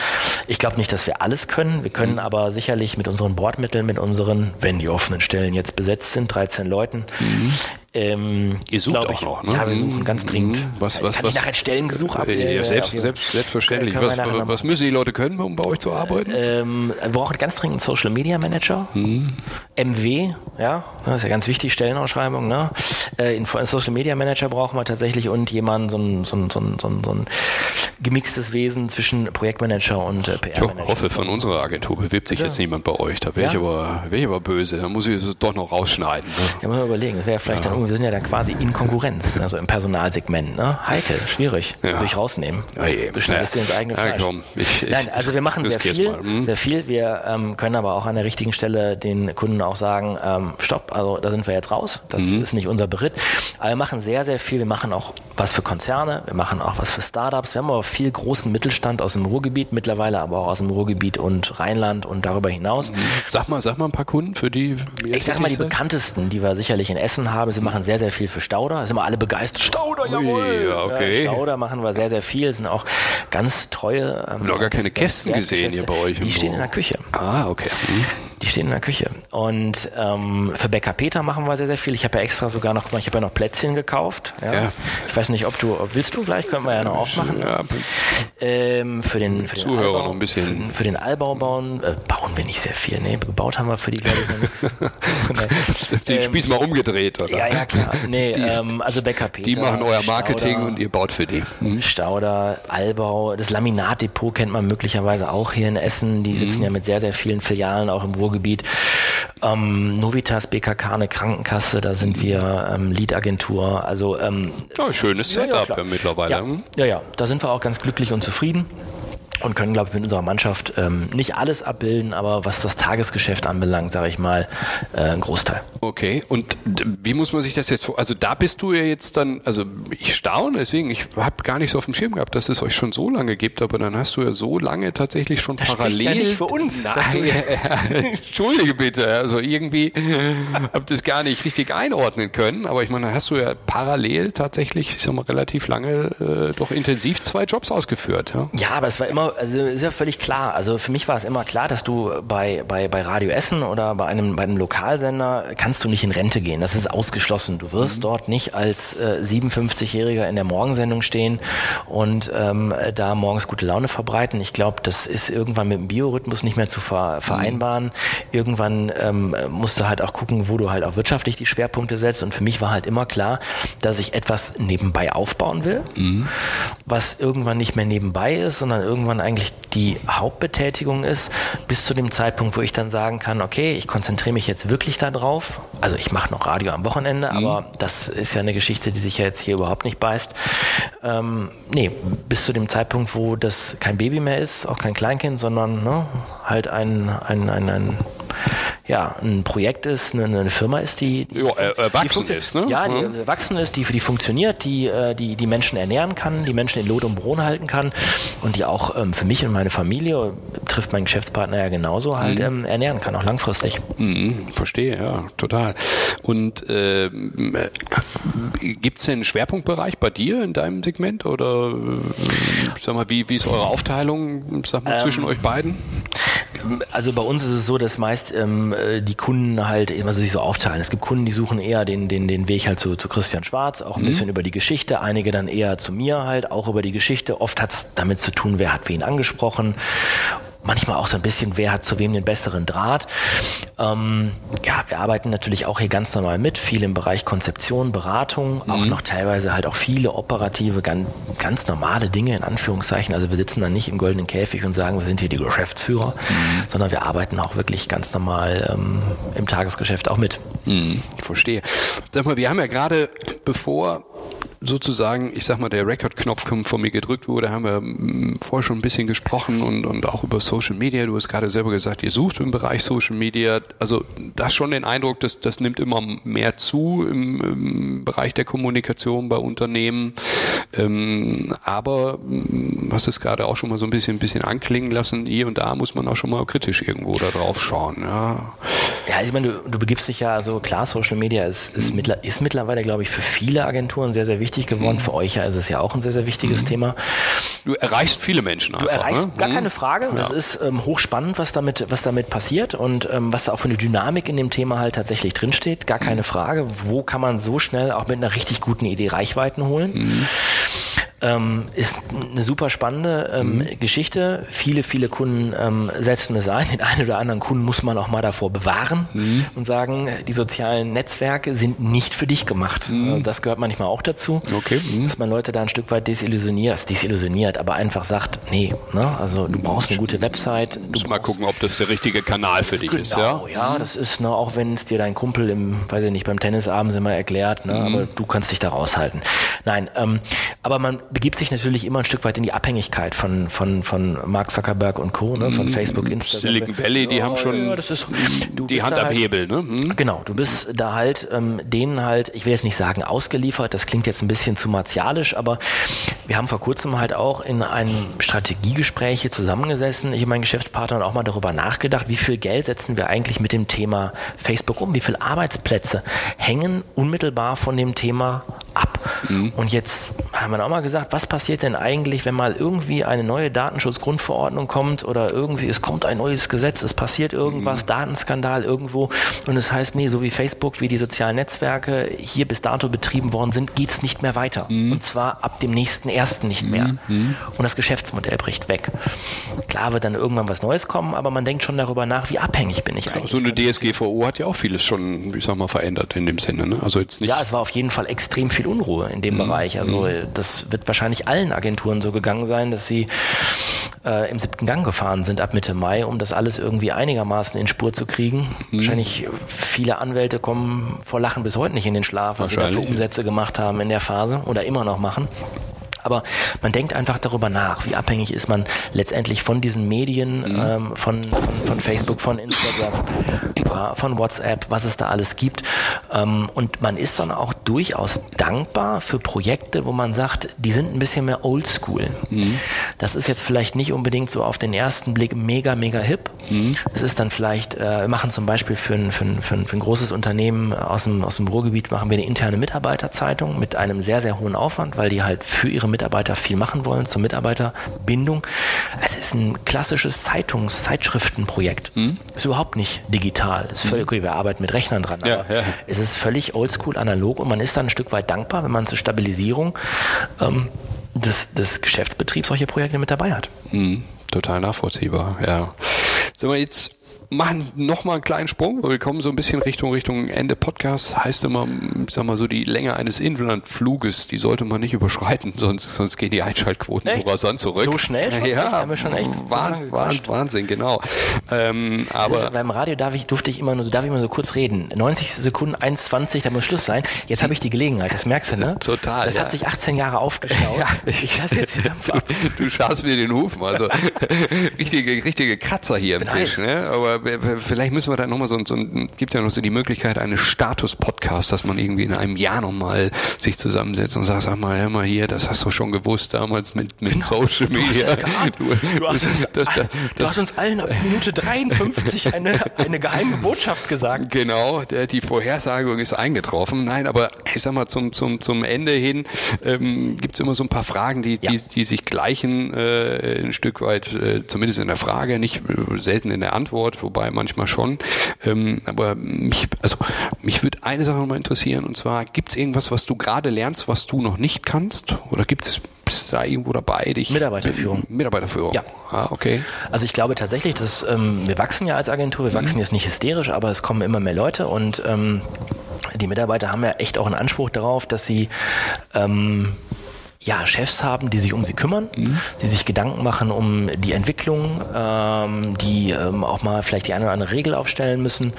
Ich glaube nicht, dass wir alles können. Wir können mhm. aber sicherlich mit unseren Bordmitteln, mit unseren, wenn die offenen Stellen jetzt besetzt sind, 13 Leuten, mhm. Ähm, Ihr sucht auch ich, noch, ne? Ja, wir suchen ganz dringend. Mhm. Was, was, Kann was, ich nachher Stellengesuch ab? Äh, ja, selbst, selbst, selbstverständlich. Was, was, müssen die Leute können, um bei euch zu arbeiten? Ähm, wir brauchen ganz dringend einen Social Media Manager. Mhm. MW, ja, das ist ja ganz wichtig, Stellenausschreibung. Ne? Äh, einen Social Media Manager brauchen wir tatsächlich und jemanden, so ein, so ein, so ein, so ein, so ein gemixtes Wesen zwischen Projektmanager und äh, PR-Manager. Ich hoffe, von unserer Agentur bewirbt sich ja. jetzt niemand bei euch. Da wäre ja? ich, aber, wär ich aber böse. Da muss ich es doch noch rausschneiden. Ne? Ja, mal überlegen. Das wäre vielleicht ja. dann, wir sind ja da quasi in Konkurrenz, also im Personalsegment. Ne? Heikel, schwierig. Ja. Würde ich rausnehmen. Ja, du schneidest dir ins eigene Fleisch. Ja, komm, ich, ich, Nein, also wir machen sehr viel, hm? sehr viel. Wir ähm, können aber auch an der richtigen Stelle den Kunden auch sagen, ähm, stopp, also da sind wir jetzt raus. Das mhm. ist nicht unser Beritt. Aber wir machen sehr, sehr viel. Wir machen auch was für Konzerne, wir machen auch was für Startups. Wir haben aber viel großen Mittelstand aus dem Ruhrgebiet, mittlerweile aber auch aus dem Ruhrgebiet und Rheinland und darüber hinaus. Mhm. Sag mal, sag mal ein paar Kunden, für die Ich sag mal die bekanntesten, die wir sicherlich in Essen haben. Sie machen sehr, sehr viel für Stauder. Da sind wir alle begeistert. Stauder, jawohl! Ja, okay. Ja, Stauder machen wir sehr, sehr viel. Sind auch ganz treue. Ähm, noch gar keine Kästen gesehen hier bei euch. Die stehen in der Küche. Ah, okay. Mhm. Die stehen in der Küche. Und ähm, für Bäcker Peter machen wir sehr, sehr viel. Ich habe ja extra sogar noch, ich habe ja noch Plätzchen gekauft. Ja. ja. Ich weiß nicht, ob du, willst du gleich, können wir ja noch aufmachen. Ja. Ähm, für den, für den Zuhörer Allbau, noch ein bisschen. Für, für den Allbau bauen, äh, bauen wir nicht sehr viel. Nee, gebaut haben wir für die, glaube ich, noch nichts. (laughs) den ähm, Spieß mal umgedreht, oder? Ja, ja, klar. Nee, die, ähm, also Bäcker Peter. Die machen euer Marketing Stauder, und ihr baut für die. Mhm. Stauder, Allbau, das Laminatdepot kennt man möglicherweise auch hier in Essen. Die sitzen mhm. ja mit sehr, sehr vielen Filialen auch im Ruhrgebiet. Ähm, Novitas, BKK, eine Krankenkasse, da sind wir ähm, Lead-Agentur. Also ähm, ja, schönes Setup ja, ja, mittlerweile. Ja, ja, ja, da sind wir auch ganz glücklich und zufrieden und können, glaube ich, mit unserer Mannschaft ähm, nicht alles abbilden, aber was das Tagesgeschäft anbelangt, sage ich mal, äh, ein Großteil. Okay, und wie muss man sich das jetzt vor? Also da bist du ja jetzt dann, also ich staune, deswegen, ich habe gar nicht so auf dem Schirm gehabt, dass es euch schon so lange gibt, aber dann hast du ja so lange tatsächlich schon das parallel. Ja nicht für uns. Nein, (laughs) Entschuldige bitte, also irgendwie habt ihr das gar nicht richtig einordnen können, aber ich meine, hast du ja parallel tatsächlich, ich sag mal, relativ lange äh, doch intensiv zwei Jobs ausgeführt. Ja, ja aber es war immer also ist ja völlig klar. Also für mich war es immer klar, dass du bei, bei, bei Radio Essen oder bei einem, bei einem Lokalsender kannst du nicht in Rente gehen. Das ist ausgeschlossen. Du wirst mhm. dort nicht als äh, 57-Jähriger in der Morgensendung stehen und ähm, da morgens gute Laune verbreiten. Ich glaube, das ist irgendwann mit dem Biorhythmus nicht mehr zu ver vereinbaren. Mhm. Irgendwann ähm, musst du halt auch gucken, wo du halt auch wirtschaftlich die Schwerpunkte setzt. Und für mich war halt immer klar, dass ich etwas nebenbei aufbauen will, mhm. was irgendwann nicht mehr nebenbei ist, sondern irgendwann eigentlich die Hauptbetätigung ist, bis zu dem Zeitpunkt, wo ich dann sagen kann, okay, ich konzentriere mich jetzt wirklich darauf. Also ich mache noch Radio am Wochenende, mhm. aber das ist ja eine Geschichte, die sich ja jetzt hier überhaupt nicht beißt. Ähm, nee, bis zu dem Zeitpunkt, wo das kein Baby mehr ist, auch kein Kleinkind, sondern ne, halt ein, ein, ein, ein ja, ein Projekt ist, eine, eine Firma ist, die, die, jo, erwachsen die ist, ne? Ja, die ja. erwachsen ist, die für die funktioniert, die, äh, die die Menschen ernähren kann, die Menschen in Lot und Brot halten kann und die auch ähm, für mich und meine Familie, trifft mein Geschäftspartner ja genauso, halt mhm. ähm, ernähren kann, auch langfristig. Mhm, verstehe, ja, total. Und äh, gibt es denn einen Schwerpunktbereich bei dir in deinem Segment oder äh, sag mal, wie, wie ist eure Aufteilung sag mal, ähm, zwischen euch beiden? Also bei uns ist es so, dass meist ähm, äh, die Kunden halt immer sich so aufteilen. Es gibt Kunden, die suchen eher den, den, den Weg halt zu, zu Christian Schwarz, auch ein mhm. bisschen über die Geschichte, einige dann eher zu mir halt, auch über die Geschichte. Oft hat es damit zu tun, wer hat wen angesprochen manchmal auch so ein bisschen, wer hat zu wem den besseren Draht. Ähm, ja, wir arbeiten natürlich auch hier ganz normal mit, viel im Bereich Konzeption, Beratung, mhm. auch noch teilweise halt auch viele operative, ganz, ganz normale Dinge in Anführungszeichen. Also wir sitzen dann nicht im goldenen Käfig und sagen, wir sind hier die Geschäftsführer, mhm. sondern wir arbeiten auch wirklich ganz normal ähm, im Tagesgeschäft auch mit. Mhm, ich verstehe. Sag mal, wir haben ja gerade, bevor sozusagen, ich sag mal, der Rekordknopf von mir gedrückt wurde, haben wir mm, vorher schon ein bisschen gesprochen und, und auch über Social Media. Du hast gerade selber gesagt, ihr sucht im Bereich Social Media. Also das schon den Eindruck, dass das nimmt immer mehr zu im, im Bereich der Kommunikation bei Unternehmen. Ähm, aber mm, hast es gerade auch schon mal so ein bisschen, ein bisschen anklingen lassen. Hier und da muss man auch schon mal kritisch irgendwo da drauf schauen. Ja, ja ich meine, du, du begibst dich ja, also klar, Social Media ist, ist, mittler, ist mittlerweile, glaube ich, für viele Agenturen sehr, sehr wichtig geworden. Mhm. Für euch ja ist es ja auch ein sehr, sehr wichtiges mhm. Thema. Du erreichst viele Menschen einfach. Du erreichst, ne? gar keine mhm. Frage. Ja. Das ist ähm, hochspannend, was damit, was damit passiert und ähm, was da auch für eine Dynamik in dem Thema halt tatsächlich drinsteht. Gar keine mhm. Frage. Wo kann man so schnell auch mit einer richtig guten Idee Reichweiten holen? Ähm, ist eine super spannende ähm, mhm. Geschichte. Viele, viele Kunden ähm, setzen es ein. Den einen oder anderen Kunden muss man auch mal davor bewahren mhm. und sagen, die sozialen Netzwerke sind nicht für dich gemacht. Mhm. Das gehört manchmal auch dazu, okay. Mhm. dass man Leute da ein Stück weit desillusioniert, desillusioniert, aber einfach sagt, nee, ne? also du brauchst eine gute Website. Du musst mal gucken, ob das der richtige Kanal für dich genau, ist. Ja, ja mhm. das ist, ne, auch wenn es dir dein Kumpel im, weiß ich nicht, beim Tennisabend immer erklärt, ne, mhm. aber du kannst dich da raushalten. Nein, ähm, aber man begibt sich natürlich immer ein Stück weit in die Abhängigkeit von, von, von Mark Zuckerberg und Co., ne, von mm, Facebook, Instagram. Silicon Valley, die oh, haben schon ja, ist, die Hand am halt, Hebel. Ne? Hm? Genau, du bist da halt ähm, denen halt, ich will jetzt nicht sagen ausgeliefert, das klingt jetzt ein bisschen zu martialisch, aber wir haben vor kurzem halt auch in einem Strategiegespräch hier zusammengesessen, ich und mein Geschäftspartner, und auch mal darüber nachgedacht, wie viel Geld setzen wir eigentlich mit dem Thema Facebook um, wie viele Arbeitsplätze hängen unmittelbar von dem Thema ab. Mhm. Und jetzt haben wir auch mal gesagt, was passiert denn eigentlich, wenn mal irgendwie eine neue Datenschutzgrundverordnung kommt oder irgendwie es kommt ein neues Gesetz, es passiert irgendwas, mhm. Datenskandal irgendwo und es heißt, nee, so wie Facebook, wie die sozialen Netzwerke hier bis dato betrieben worden sind, geht es nicht mehr weiter. Mhm. Und zwar ab dem nächsten ersten nicht mehr. Mhm. Und das Geschäftsmodell bricht weg. Klar wird dann irgendwann was Neues kommen, aber man denkt schon darüber nach, wie abhängig bin ich eigentlich. So eine DSGVO hat ja auch vieles schon, ich sag mal, verändert in dem Sinne. Ne? Also jetzt nicht ja, es war auf jeden Fall extrem viel Unruhe in dem mhm. Bereich. Also mhm. das wird wahrscheinlich allen Agenturen so gegangen sein, dass sie äh, im siebten Gang gefahren sind ab Mitte Mai, um das alles irgendwie einigermaßen in Spur zu kriegen. Mhm. Wahrscheinlich viele Anwälte kommen vor Lachen bis heute nicht in den Schlaf, was sie da für Umsätze gemacht haben in der Phase oder immer noch machen. Aber man denkt einfach darüber nach, wie abhängig ist man letztendlich von diesen Medien, mhm. ähm, von, von, von, Facebook, von Instagram, von WhatsApp, was es da alles gibt. Ähm, und man ist dann auch durchaus dankbar für Projekte, wo man sagt, die sind ein bisschen mehr oldschool. Mhm. Das ist jetzt vielleicht nicht unbedingt so auf den ersten Blick mega, mega hip. Mhm. Es ist dann vielleicht, äh, wir machen zum Beispiel für ein, für, ein, für, ein, für ein großes Unternehmen aus dem, aus dem Ruhrgebiet, machen wir eine interne Mitarbeiterzeitung mit einem sehr, sehr hohen Aufwand, weil die halt für ihre Mitarbeiter viel machen wollen zur Mitarbeiterbindung. Es ist ein klassisches Zeitungs-, Zeitschriftenprojekt. Mhm. Ist überhaupt nicht digital. Ist völlig, okay, wir arbeiten mit Rechnern dran. Ja, ja. Es ist völlig oldschool, analog und man ist dann ein Stück weit dankbar, wenn man zur Stabilisierung ähm, des, des Geschäftsbetriebs solche Projekte mit dabei hat. Mhm. Total nachvollziehbar, ja. Sag mal, jetzt machen nochmal einen kleinen Sprung, weil wir kommen so ein bisschen Richtung, Richtung Ende Podcast. Heißt immer, ich sag mal so, die Länge eines Inlandfluges, die sollte man nicht überschreiten, sonst, sonst gehen die Einschaltquoten echt? so rasant zurück. So schnell schon? Ja, haben wir schon echt Wahnsinn, Wahnsinn, Wahnsinn, genau. Ähm, aber ist, beim Radio darf ich, durfte ich immer nur, darf ich immer so kurz reden. 90 Sekunden, 1,20, da muss Schluss sein. Jetzt habe ich die Gelegenheit, das merkst du, ne? Total. Das ja. hat sich 18 Jahre aufgestaut. (laughs) ja. Ich lasse jetzt ab. (laughs) Du, du schaust mir den Hufen, also (laughs) richtige, richtige Kratzer hier am Tisch, ne? Aber vielleicht müssen wir da nochmal so, so gibt ja noch so die Möglichkeit eines Status-Podcasts, dass man irgendwie in einem Jahr nochmal sich zusammensetzt und sagt, sag mal, hör mal hier, das hast du schon gewusst damals mit, mit genau. Social Media. Du, du, hast uns, das, das, du hast uns allen ab Minute 53 eine, eine geheime Botschaft gesagt. Genau, der, die Vorhersagung ist eingetroffen. Nein, aber ich sag mal, zum, zum, zum Ende hin ähm, gibt es immer so ein paar Fragen, die, ja. die, die sich gleichen, äh, ein Stück weit, äh, zumindest in der Frage, nicht äh, selten in der Antwort, wobei manchmal schon. Ähm, aber mich, also mich würde eine Sache nochmal interessieren, und zwar, gibt es irgendwas, was du gerade lernst, was du noch nicht kannst? Oder gibt es bist du da irgendwo dabei? Dich Mitarbeiterführung. Mitarbeiterführung. Ja. Ah, okay. Also ich glaube tatsächlich, dass ähm, wir wachsen ja als Agentur, wir mhm. wachsen jetzt nicht hysterisch, aber es kommen immer mehr Leute und ähm, die Mitarbeiter haben ja echt auch einen Anspruch darauf, dass sie ähm, ja, Chefs haben, die sich um sie kümmern, mhm. die sich Gedanken machen um die Entwicklung, ähm, die ähm, auch mal vielleicht die eine oder andere Regel aufstellen müssen.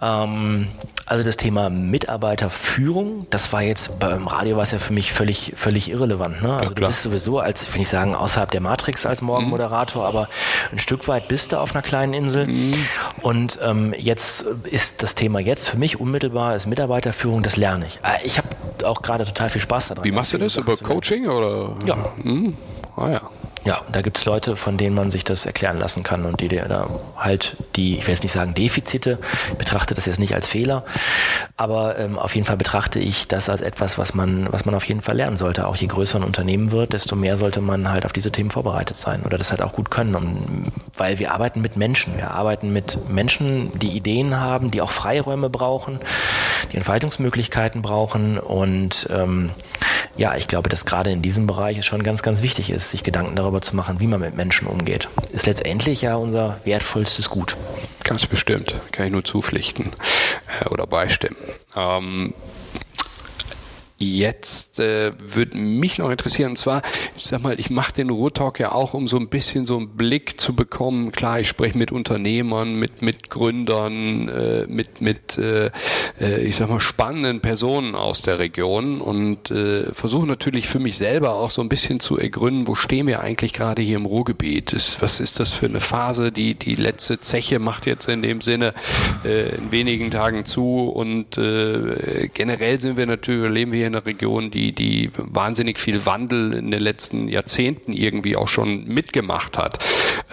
Ähm, also das Thema Mitarbeiterführung, das war jetzt beim Radio war es ja für mich völlig, völlig irrelevant. Ne? Also ja, du bist sowieso als, wenn ich sagen, außerhalb der Matrix als Morgenmoderator, mhm. aber ein Stück weit bist du auf einer kleinen Insel. Mhm. Und ähm, jetzt ist das Thema jetzt für mich unmittelbar ist Mitarbeiterführung, das lerne ich. Äh, ich habe auch gerade total viel Spaß daran. Wie machst du das? Über Coaching Viking? Eller? Ja. Mm. Ah, ja. Ja, da gibt es Leute, von denen man sich das erklären lassen kann und die da halt die, ich will jetzt nicht sagen Defizite, ich betrachte das jetzt nicht als Fehler, aber ähm, auf jeden Fall betrachte ich das als etwas, was man, was man auf jeden Fall lernen sollte. Auch je größer ein Unternehmen wird, desto mehr sollte man halt auf diese Themen vorbereitet sein oder das halt auch gut können. Und, weil wir arbeiten mit Menschen. Wir arbeiten mit Menschen, die Ideen haben, die auch Freiräume brauchen, die Entfaltungsmöglichkeiten brauchen und ähm, ja, ich glaube, dass gerade in diesem Bereich es schon ganz, ganz wichtig ist, sich Gedanken darüber zu machen, wie man mit Menschen umgeht. Ist letztendlich ja unser wertvollstes Gut. Ganz bestimmt, kann ich nur zupflichten äh, oder beistimmen. Ähm, Jetzt äh, würde mich noch interessieren, und zwar, ich sag mal, ich mache den Ruhrtalk ja auch, um so ein bisschen so einen Blick zu bekommen. Klar, ich spreche mit Unternehmern, mit, mit Gründern, äh, mit, mit äh, äh, ich sag mal, spannenden Personen aus der Region und äh, versuche natürlich für mich selber auch so ein bisschen zu ergründen, wo stehen wir eigentlich gerade hier im Ruhrgebiet? Ist, was ist das für eine Phase? Die, die letzte Zeche macht jetzt in dem Sinne äh, in wenigen Tagen zu und äh, generell sind wir natürlich, leben wir hier in einer Region, die, die wahnsinnig viel Wandel in den letzten Jahrzehnten irgendwie auch schon mitgemacht hat.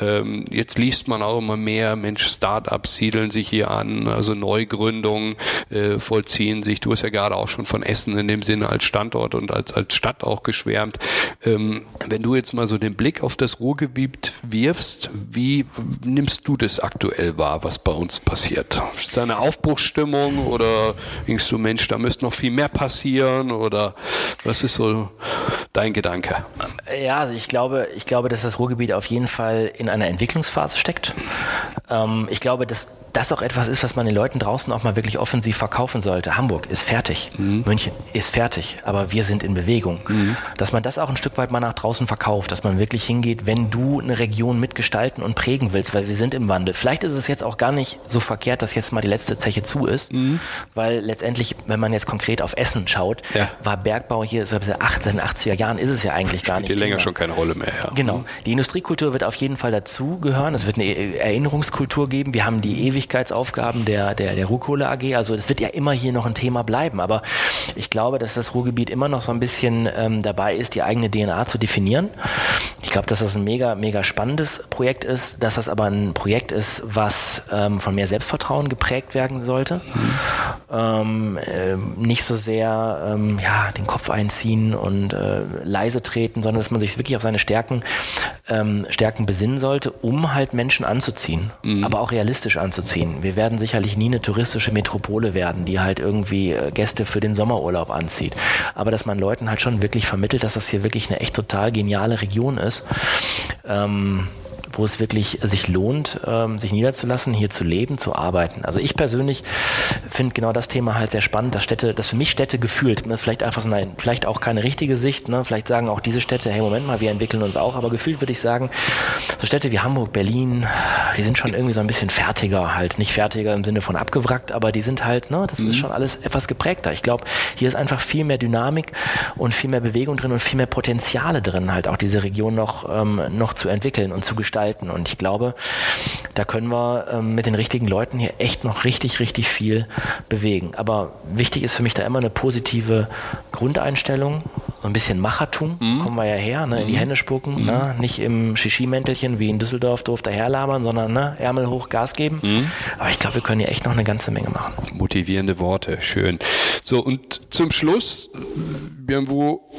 Ähm, jetzt liest man auch immer mehr, Mensch, Start-ups siedeln sich hier an, also Neugründungen äh, vollziehen sich. Du hast ja gerade auch schon von Essen in dem Sinne als Standort und als, als Stadt auch geschwärmt. Ähm, wenn du jetzt mal so den Blick auf das Ruhrgebiet wirfst, wie nimmst du das aktuell wahr, was bei uns passiert? Ist da eine Aufbruchsstimmung oder denkst du, Mensch, da müsste noch viel mehr passieren? oder was ist so dein Gedanke? Ja, also ich glaube, ich glaube, dass das Ruhrgebiet auf jeden Fall in einer Entwicklungsphase steckt. Ähm, ich glaube, dass das auch etwas ist, was man den Leuten draußen auch mal wirklich offensiv verkaufen sollte. Hamburg ist fertig, mhm. München ist fertig, aber wir sind in Bewegung. Mhm. Dass man das auch ein Stück weit mal nach draußen verkauft, dass man wirklich hingeht, wenn du eine Region mitgestalten und prägen willst, weil wir sind im Wandel. Vielleicht ist es jetzt auch gar nicht so verkehrt, dass jetzt mal die letzte Zeche zu ist, mhm. weil letztendlich, wenn man jetzt konkret auf Essen schaut, ja. war Bergbau hier seit den 80er Jahren ist es ja eigentlich gar nicht. Spielt länger schon keine Rolle mehr. Ja. Genau. Die Industriekultur wird auf jeden Fall dazugehören. Es wird eine Erinnerungskultur geben. Wir haben die ewig Ewigkeitsaufgaben der, der, der Ruhrkohle AG. Also es wird ja immer hier noch ein Thema bleiben. Aber ich glaube, dass das Ruhrgebiet immer noch so ein bisschen ähm, dabei ist, die eigene DNA zu definieren. Ich glaube, dass das ein mega, mega spannendes Projekt ist, dass das aber ein Projekt ist, was ähm, von mehr Selbstvertrauen geprägt werden sollte. Mhm. Ähm, äh, nicht so sehr ähm, ja, den Kopf einziehen und äh, leise treten, sondern dass man sich wirklich auf seine Stärken, ähm, Stärken besinnen sollte, um halt Menschen anzuziehen, mhm. aber auch realistisch anzuziehen. Wir werden sicherlich nie eine touristische Metropole werden, die halt irgendwie äh, Gäste für den Sommerurlaub anzieht. Aber dass man Leuten halt schon wirklich vermittelt, dass das hier wirklich eine echt total geniale Region ist. Ähm, wo es wirklich sich lohnt, ähm, sich niederzulassen, hier zu leben, zu arbeiten. Also ich persönlich finde genau das Thema halt sehr spannend, dass Städte, dass für mich Städte gefühlt, das ist vielleicht einfach so eine, vielleicht auch keine richtige Sicht, ne? vielleicht sagen auch diese Städte, hey Moment mal, wir entwickeln uns auch, aber gefühlt würde ich sagen, so Städte wie Hamburg, Berlin, die sind schon irgendwie so ein bisschen fertiger halt, nicht fertiger im Sinne von abgewrackt, aber die sind halt, ne, das mhm. ist schon alles etwas geprägter. Ich glaube, hier ist einfach viel mehr Dynamik und viel mehr Bewegung drin und viel mehr Potenziale drin, halt auch diese Region noch, ähm, noch zu entwickeln und zu gestalten gestalten. Und ich glaube, da können wir ähm, mit den richtigen Leuten hier echt noch richtig, richtig viel bewegen. Aber wichtig ist für mich da immer eine positive Grundeinstellung, so ein bisschen Machertum, mhm. kommen wir ja her, ne, in die mhm. Hände spucken, mhm. ne, nicht im Shishi-Mäntelchen wie in Düsseldorf doof daherlabern, sondern ne, Ärmel hoch, Gas geben. Mhm. Aber ich glaube, wir können hier echt noch eine ganze Menge machen. Motivierende Worte, schön. So, und zum Schluss, wo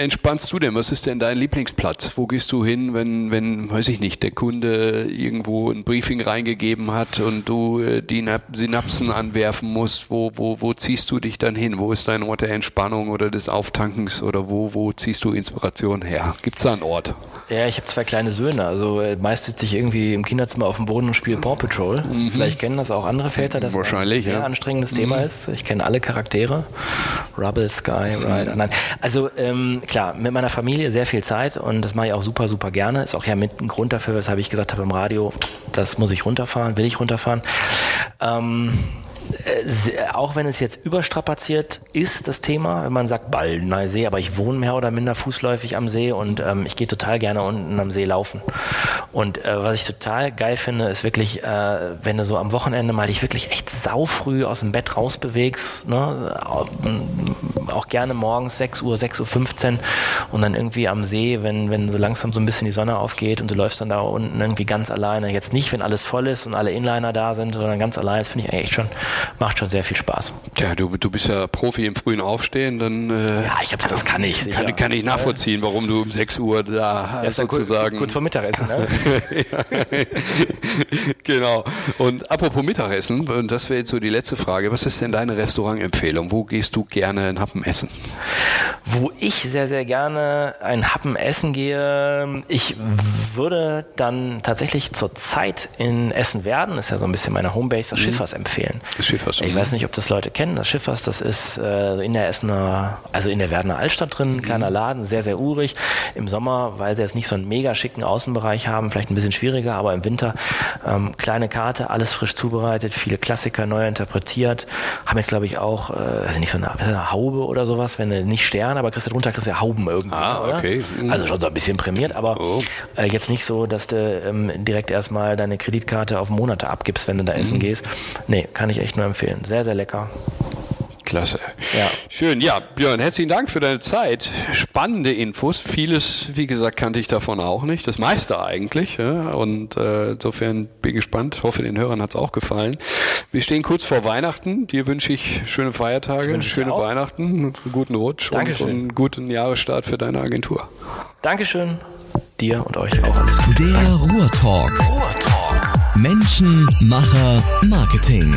entspannst du denn? Was ist denn dein Lieblingsplatz? Wo gehst du hin, wenn, wenn, weiß ich nicht, der Kunde irgendwo ein Briefing reingegeben hat und du äh, die Synapsen anwerfen musst? Wo, wo, wo ziehst du dich dann hin? Wo ist dein Ort der Entspannung oder des Auftankens oder wo, wo ziehst du Inspiration her? Gibt es da einen Ort? Ja, ich habe zwei kleine Söhne. Also äh, meist sitze ich irgendwie im Kinderzimmer auf dem Boden und spiele Paw Patrol. Mhm. Vielleicht kennen das auch andere Väter, dass Wahrscheinlich, ein sehr ja. anstrengendes mhm. Thema ist. Ich kenne alle Charaktere. Rubble, Sky, Ryder. Nein, Nein, also ähm, klar, mit meiner Familie sehr viel Zeit und das mache ich auch super, super gerne. Ist auch ja mit ein Grund dafür, weshalb ich gesagt habe im Radio, das muss ich runterfahren, will ich runterfahren. Ähm, äh, auch wenn es jetzt überstrapaziert ist, das Thema, wenn man sagt, Ballner See, aber ich wohne mehr oder minder fußläufig am See und ähm, ich gehe total gerne unten am See laufen. Und äh, was ich total geil finde, ist wirklich, äh, wenn du so am Wochenende mal dich wirklich echt saufrüh aus dem Bett rausbewegst, ne? Auch gerne morgens 6 Uhr, 6 Uhr 15 und dann irgendwie am See, wenn, wenn so langsam so ein bisschen die Sonne aufgeht und du läufst dann da unten irgendwie ganz alleine. Jetzt nicht, wenn alles voll ist und alle Inliner da sind, sondern ganz allein. Das finde ich echt schon macht schon sehr viel Spaß. Ja, du, du bist ja Profi im frühen Aufstehen, dann äh, ja, ich hab, das kann ich. Sicher. Kann, kann ich nachvollziehen, warum du um 6 Uhr da ja, sozusagen. Kurz, kurz vor Mittagessen, ne? (laughs) genau. Und apropos Mittagessen, und das wäre jetzt so die letzte Frage. Was ist denn deine Restaurantempfehlung? Wo gehst du gerne ein Happen essen? Wo ich sehr, sehr gerne ein Happen essen gehe, ich würde dann tatsächlich zur Zeit in Essen werden, ist ja so ein bisschen meine Homebase, das mhm. Schiffers empfehlen. Das Schiffers. Ich weiß nicht, ob das Leute kennen. Das Schiffers, das ist äh, in der Essener, also in der Werdener Altstadt drin, mhm. kleiner Laden, sehr, sehr urig. Im Sommer, weil sie jetzt nicht so einen mega schicken Außenbereich haben, vielleicht ein bisschen schwieriger, aber im Winter ähm, kleine Karte, alles frisch zubereitet, viele Klassiker neu interpretiert. Haben jetzt, glaube ich, auch, äh, also nicht so eine, eine, Haube oder sowas, wenn du nicht Sterne, aber kriegst du drunter, kriegst du ja Hauben irgendwie. Ah, okay. Mhm. Also schon so ein bisschen prämiert, aber oh. äh, jetzt nicht so, dass du ähm, direkt erstmal deine Kreditkarte auf Monate abgibst, wenn du da essen mhm. gehst. Nee, kann ich echt nur empfehlen. Sehr, sehr lecker. Klasse. Ja. Schön. Ja, Björn, herzlichen Dank für deine Zeit. Spannende Infos. Vieles, wie gesagt, kannte ich davon auch nicht. Das meiste eigentlich. Ja? Und äh, insofern bin ich gespannt. Hoffe, den Hörern hat es auch gefallen. Wir stehen kurz vor Weihnachten. Dir wünsche ich schöne Feiertage, schöne Weihnachten, einen guten Rutsch Dankeschön. und einen guten Jahresstart für deine Agentur. Dankeschön. Dir und euch auch alles Gute. Der Ruhrtalk. Ruhrtalk. Menschen, Macher, Marketing.